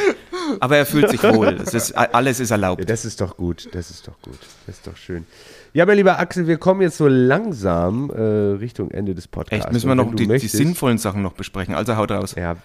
Speaker 4: Aber er fühlt sich wohl. Ist, alles ist
Speaker 2: Ja,
Speaker 4: erlaubt.
Speaker 2: das ist doch gut, das ist doch gut, das ist doch schön. Ja, mein lieber Axel, wir kommen jetzt so langsam äh, Richtung Ende des Podcasts.
Speaker 4: Echt, müssen wir noch die, die
Speaker 2: möchtest-
Speaker 4: sinnvollen Sachen noch besprechen. Also haut raus.
Speaker 2: Ja,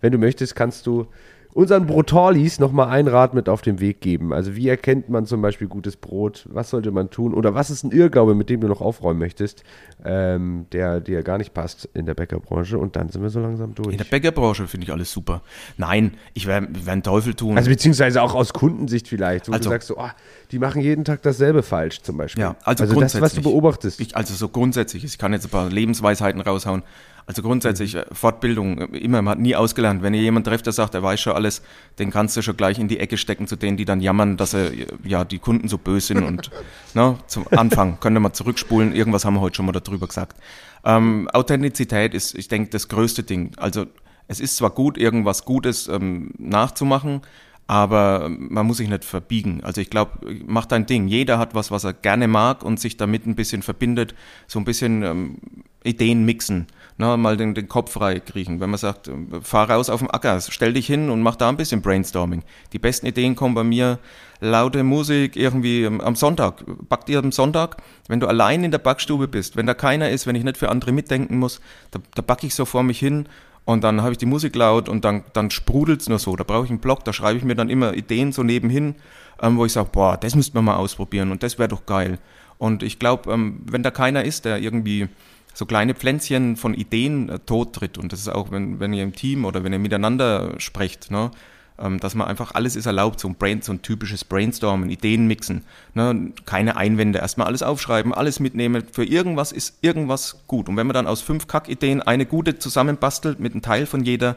Speaker 2: wenn du möchtest, kannst du unseren Brotorlis nochmal ein Rat mit auf den Weg geben. Also wie erkennt man zum Beispiel gutes Brot? Was sollte man tun? Oder was ist ein Irrglaube, mit dem du noch aufräumen möchtest, ähm, der dir gar nicht passt in der Bäckerbranche? Und dann sind wir so langsam durch.
Speaker 4: In der Bäckerbranche finde ich alles super. Nein, ich werde werd einen Teufel tun.
Speaker 2: Also beziehungsweise auch aus Kundensicht vielleicht, wo
Speaker 4: Also-
Speaker 2: du sagst so, ah, die machen jeden Tag dasselbe falsch zum Beispiel.
Speaker 4: Ja, also
Speaker 2: das, was du beobachtest.
Speaker 4: Ich, also so grundsätzlich, ich kann jetzt ein paar Lebensweisheiten raushauen. Also grundsätzlich äh, Fortbildung, äh, immer, man hat nie ausgelernt. Wenn ihr jemanden trefft, der sagt, er weiß schon alles, den kannst du schon gleich in die Ecke stecken zu denen, die dann jammern, dass er, äh, ja, die Kunden so böse sind und ne, zum Anfang können wir mal zurückspulen. Irgendwas haben wir heute schon mal darüber gesagt. Ähm, Authentizität ist, ich denke, das größte Ding. Also es ist zwar gut, irgendwas Gutes ähm, nachzumachen, aber man muss sich nicht verbiegen. Also ich glaube, mach dein Ding. Jeder hat was, was er gerne mag und sich damit ein bisschen verbindet, so ein bisschen ähm, Ideen mixen, ne, mal den, den Kopf frei kriegen. Wenn man sagt, äh, fahr raus auf den Acker, stell dich hin und mach da ein bisschen Brainstorming. Die besten Ideen kommen bei mir laute Musik irgendwie am Sonntag. Back dir am Sonntag, wenn du allein in der Backstube bist, wenn da keiner ist, wenn ich nicht für andere mitdenken muss, da, da backe ich so vor mich hin und dann habe ich die Musik laut und dann, dann sprudelt es nur so. Da brauche ich einen Blog, da schreibe ich mir dann immer Ideen so nebenhin, ähm, wo ich sage, boah, das müsste man mal ausprobieren und das wäre doch geil. Und ich glaube, ähm, wenn da keiner ist, der irgendwie so kleine Pflänzchen von Ideen äh, tot tritt, und das ist auch, wenn, wenn ihr im Team oder wenn ihr miteinander sprecht, ne, ähm, dass man einfach alles ist erlaubt, so ein, Brain, so ein typisches Brainstormen, Ideen mixen, ne? keine Einwände, erstmal alles aufschreiben, alles mitnehmen. Für irgendwas ist irgendwas gut. Und wenn man dann aus fünf Kackideen eine gute zusammenbastelt mit einem Teil von jeder,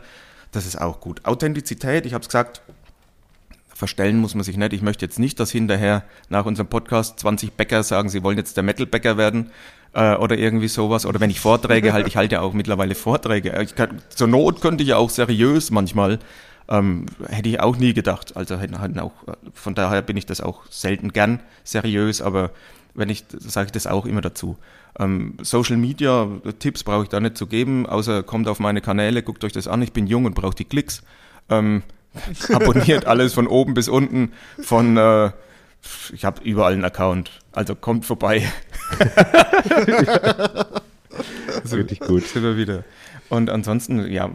Speaker 4: das ist auch gut. Authentizität, ich habe es gesagt, verstellen muss man sich nicht. Ich möchte jetzt nicht, dass hinterher nach unserem Podcast 20 Bäcker sagen, sie wollen jetzt der Metal-Bäcker werden äh, oder irgendwie sowas. Oder wenn ich Vorträge halte, ich halte ja auch mittlerweile Vorträge. Kann, zur Not könnte ich ja auch seriös manchmal ähm, hätte ich auch nie gedacht. Also hätten auch, von daher bin ich das auch selten gern seriös, aber wenn ich, sage ich das auch immer dazu. Ähm, Social Media Tipps brauche ich da nicht zu geben, außer kommt auf meine Kanäle, guckt euch das an, ich bin jung und brauche die Klicks. Ähm, abonniert alles von oben bis unten, von äh, ich habe überall einen Account, also kommt vorbei.
Speaker 2: das ist richtig gut.
Speaker 4: Sind wir wieder. Und ansonsten, ja,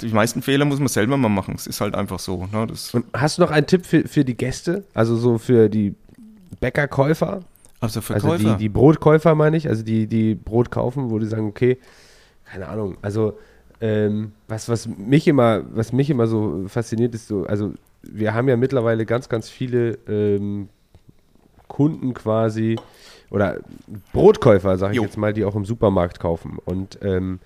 Speaker 4: die meisten Fehler muss man selber mal machen. Es ist halt einfach so. Ne?
Speaker 2: Hast du noch einen Tipp für, für die Gäste? Also so für die Bäckerkäufer?
Speaker 4: also für
Speaker 2: Also
Speaker 4: Käufer.
Speaker 2: die, die Brotkäufer meine ich, also die, die Brot kaufen, wo die sagen, okay, keine Ahnung, also ähm, was, was mich immer, was mich immer so fasziniert ist, so, also wir haben ja mittlerweile ganz, ganz viele ähm, Kunden quasi oder Brotkäufer, sage ich
Speaker 4: Jo.
Speaker 2: jetzt mal, die auch im Supermarkt kaufen und ähm,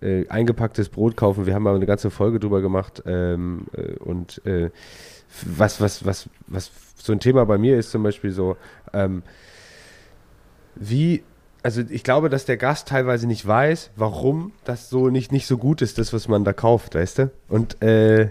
Speaker 2: äh, eingepacktes Brot kaufen. Wir haben mal eine ganze Folge drüber gemacht ähm, äh, und äh, was, was, was, was so ein Thema bei mir ist zum Beispiel so, ähm, wie, also ich glaube, dass der Gast teilweise nicht weiß, warum das so nicht, nicht so gut ist, das, was man da kauft, weißt du? Und äh,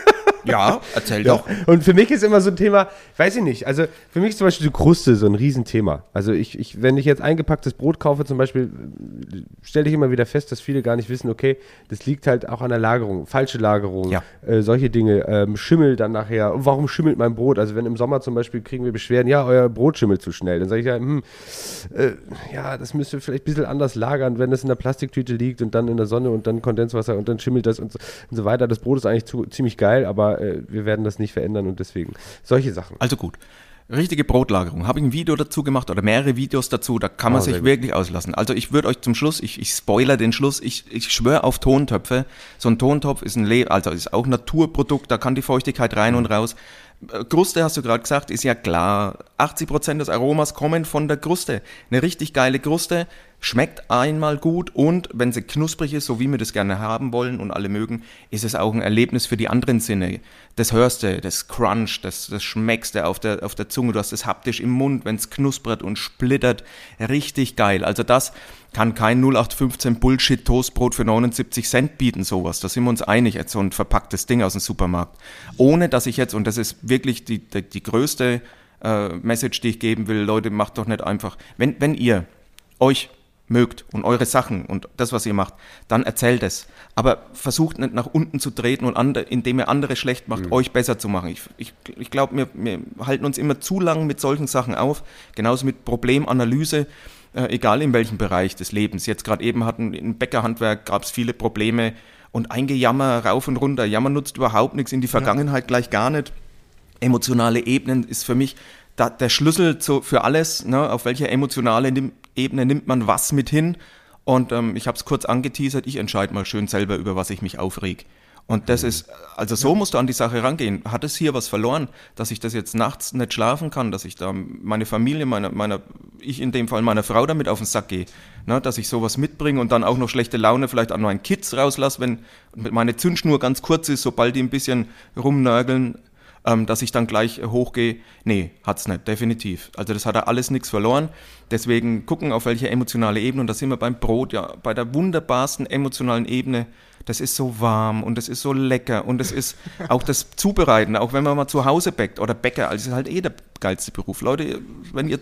Speaker 4: ja, erzähl
Speaker 2: ja.
Speaker 4: doch.
Speaker 2: Und für mich ist immer so ein Thema, weiß ich nicht, also für mich ist zum Beispiel die Kruste so ein Riesenthema. Also ich, ich wenn ich jetzt eingepacktes Brot kaufe zum Beispiel, stelle ich immer wieder fest, dass viele gar nicht wissen, okay, das liegt halt auch an der Lagerung, falsche Lagerung,
Speaker 4: Ja.
Speaker 2: äh, solche Dinge, ähm, Schimmel dann nachher, warum schimmelt mein Brot? Also wenn im Sommer zum Beispiel kriegen wir Beschwerden, ja, euer Brot schimmelt zu schnell, dann sage ich ja, hm, äh, ja, das müsst ihr vielleicht ein bisschen anders lagern, wenn das in der Plastiktüte liegt und dann in der Sonne und dann Kondenswasser und dann schimmelt das und so, und so weiter. Das Brot ist eigentlich zu, ziemlich geil, aber äh, wir werden das nicht verändern und deswegen solche Sachen.
Speaker 4: Also gut. Richtige Brotlagerung. Habe ich ein Video dazu gemacht oder mehrere Videos dazu, da kann man
Speaker 2: Oh,
Speaker 4: sich wirklich auslassen. Also ich würde euch zum Schluss, ich, ich spoiler den Schluss, ich, ich schwöre auf Tontöpfe. So ein Tontopf ist ein Le also ist auch Naturprodukt, da kann die Feuchtigkeit rein und raus. Kruste, hast du gerade gesagt, ist ja klar. 80% des Aromas kommen von der Kruste. Eine richtig geile Kruste, schmeckt einmal gut und wenn sie knusprig ist, so wie wir das gerne haben wollen und alle mögen, ist es auch ein Erlebnis für die anderen Sinne. Das hörst du, das Crunch, das, das schmeckst du auf der, auf der Zunge, du hast es haptisch im Mund, wenn es knuspert und splittert. Richtig geil. Also das kann kein 0815 Bullshit Toastbrot für 79 Cent bieten, sowas. Da sind wir uns einig, jetzt so ein verpacktes Ding aus dem Supermarkt. Ohne dass ich jetzt, und das ist wirklich die, die, die größte äh, Message, die ich geben will, Leute, macht doch nicht einfach, wenn, wenn ihr euch mögt und eure Sachen und das, was ihr macht, dann erzählt es. Aber versucht nicht nach unten zu treten und andere, indem ihr andere schlecht macht, euch besser zu machen. Ich, ich, ich glaube, wir, wir halten uns immer zu lang mit solchen Sachen auf. Genauso mit Problemanalyse, äh, egal in welchem Bereich des Lebens. Jetzt gerade eben hatten im Bäckerhandwerk gab es viele Probleme und ein Gejammer rauf und runter. Jammer nutzt überhaupt nichts, in die Vergangenheit gleich gar nicht emotionale Ebenen ist für mich da, der Schlüssel zu, für alles. Ne? Auf welcher emotionalen Ebene nimmt man was mit hin? Und ähm, ich habe es kurz angeteasert, ich entscheide mal schön selber, über was ich mich aufreg. Und das ist, also so musst du an die Sache rangehen. Hat es hier was verloren, dass ich das jetzt nachts nicht schlafen kann, dass ich da meine Familie, meiner, meiner, ich in dem Fall meiner Frau damit auf den Sack gehe, ne, dass ich sowas mitbringe und dann auch noch schlechte Laune vielleicht an meinen Kids rauslasse, wenn meine Zündschnur ganz kurz ist, sobald die ein bisschen rumnörgeln. Ähm, dass ich dann gleich äh, hochgehe. Nee, hat's nicht, definitiv. Also das hat er alles nichts verloren. Deswegen gucken, auf welche emotionale Ebene. Und da sind wir beim Brot, ja, bei der wunderbarsten emotionalen Ebene. Das ist so warm und das ist so lecker und das ist auch das Zubereiten, auch wenn man mal zu Hause bäckt oder Bäcker, also das ist halt eh der geilste Beruf. Leute, wenn ihr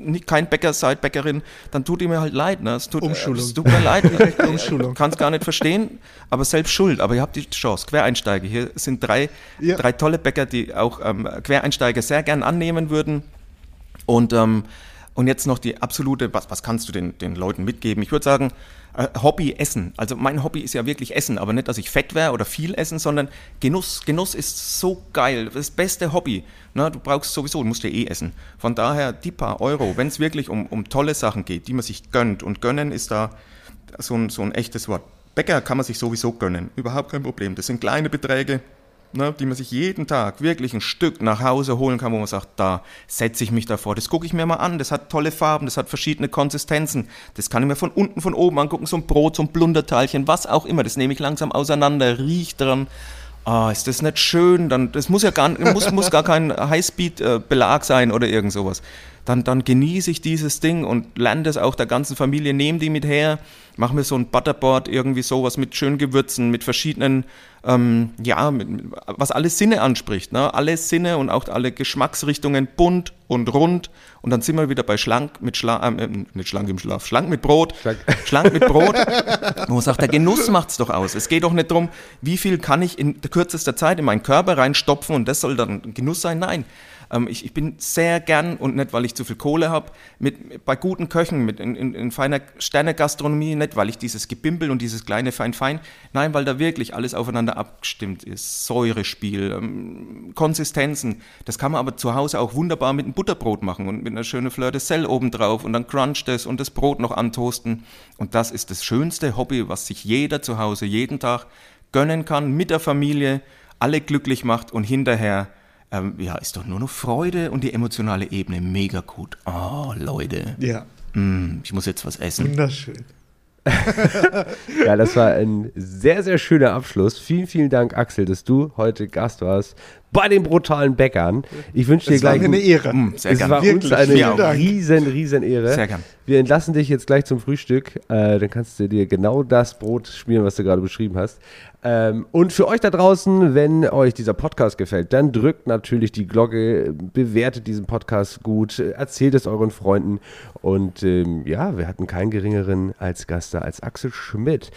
Speaker 4: nicht kein Bäcker seid, Bäckerin, dann tut ihr mir halt leid. Ne? Es tut,
Speaker 3: Umschulung.
Speaker 4: Es tut mir leid. Ich
Speaker 3: Umschulung.
Speaker 4: kann es gar nicht verstehen, aber selbst schuld. Aber ihr habt die Chance. Quereinsteiger. Hier sind drei,
Speaker 3: Ja.
Speaker 4: drei tolle Bäcker, die auch ähm, Quereinsteiger sehr gern annehmen würden. Und, ähm, und jetzt noch die absolute, was, was kannst du den, den Leuten mitgeben? Ich würde sagen, äh, Hobby Essen. Also mein Hobby ist ja wirklich Essen, aber nicht, dass ich fett wäre oder viel essen, sondern Genuss. Genuss ist so geil. Das beste Hobby. Na, du brauchst sowieso, du musst ja eh essen. Von daher die paar Euro, wenn es wirklich um, um tolle Sachen geht, die man sich gönnt. Und gönnen ist da so ein, so ein echtes Wort. Bäcker kann man sich sowieso gönnen. Überhaupt kein Problem. Das sind kleine Beträge ne, die man sich jeden Tag wirklich ein Stück nach Hause holen kann, wo man sagt, da setze ich mich davor. Das gucke ich mir mal an. Das hat tolle Farben, das hat verschiedene Konsistenzen. Das kann ich mir von unten, von oben angucken. So ein Brot, so ein Blunderteilchen, was auch immer. Das nehme ich langsam auseinander, riech dran. Ah, ist das nicht schön? Dann, das muss ja gar, muss, muss gar kein Highspeed-Belag sein oder irgend sowas. Dann, dann genieße ich dieses Ding und lerne das auch der ganzen Familie, nehme die mit her, mache mir so ein Butterboard, irgendwie sowas mit schönen Gewürzen, mit verschiedenen, ähm, ja, mit, was alle Sinne anspricht. Ne? Alle Sinne und auch alle Geschmacksrichtungen bunt und rund. Und dann sind wir wieder bei schlank mit Schla äh, nicht schlank im Schlaf, schlank mit Brot, schlank, mit Brot. Wo man sagt, der Genuss macht's doch aus. Es geht doch nicht darum, wie viel kann ich in kürzester Zeit in meinen Körper reinstopfen und das soll dann Genuss sein. Nein. Ähm, ich, ich bin sehr gern und nicht, weil ich zu viel Kohle habe, mit, bei guten Köchen, mit in, in, in feiner Sternegastronomie, nicht, weil ich dieses Gebimbel und dieses kleine Fein-Fein, nein, weil da wirklich alles aufeinander abgestimmt ist. Säurespiel, ähm, Konsistenzen. Das kann man aber zu Hause auch wunderbar mit einem Butterbrot machen und mit einer schönen Fleur de Sel obendrauf und dann cruncht es und das Brot noch antoasten. Und das ist das schönste Hobby, was sich jeder zu Hause jeden Tag gönnen kann, mit der Familie, alle glücklich macht und hinterher ähm, ja, ist doch nur noch Freude und die emotionale Ebene mega gut. Oh, Leute,
Speaker 3: Ja,
Speaker 4: mm, ich muss jetzt was essen.
Speaker 3: wunderschön.
Speaker 2: Ja, das war ein sehr, sehr schöner Abschluss. Vielen, vielen Dank, Axel, dass du heute Gast warst bei den brutalen Bäckern. Ich wünsche dir
Speaker 3: Es war
Speaker 2: gleich.
Speaker 3: mir eine Ehre.
Speaker 4: Mm, sehr
Speaker 2: es
Speaker 4: gern.
Speaker 2: war
Speaker 3: Wirklich,
Speaker 2: uns eine riesen, riesen Ehre.
Speaker 4: Sehr gern.
Speaker 2: Wir entlassen dich jetzt gleich zum Frühstück. Äh, dann kannst du dir genau das Brot schmieren, was du gerade beschrieben hast. Ähm, und für euch da draußen, wenn euch dieser Podcast gefällt, dann drückt natürlich die Glocke, bewertet diesen Podcast gut, erzählt es euren Freunden. Und ähm, ja, wir hatten keinen geringeren als Gast da als Axel Schmidt.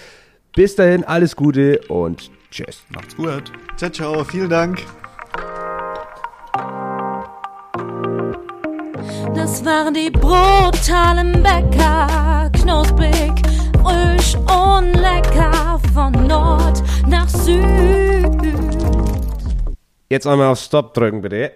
Speaker 2: Bis dahin, alles Gute und tschüss.
Speaker 4: Macht's gut.
Speaker 3: Ciao, ciao, vielen Dank.
Speaker 5: Das waren die brutalen Bäcker, knusprig, frisch und lecker von Nord nach Süd.
Speaker 2: Jetzt einmal auf Stop drücken, bitte.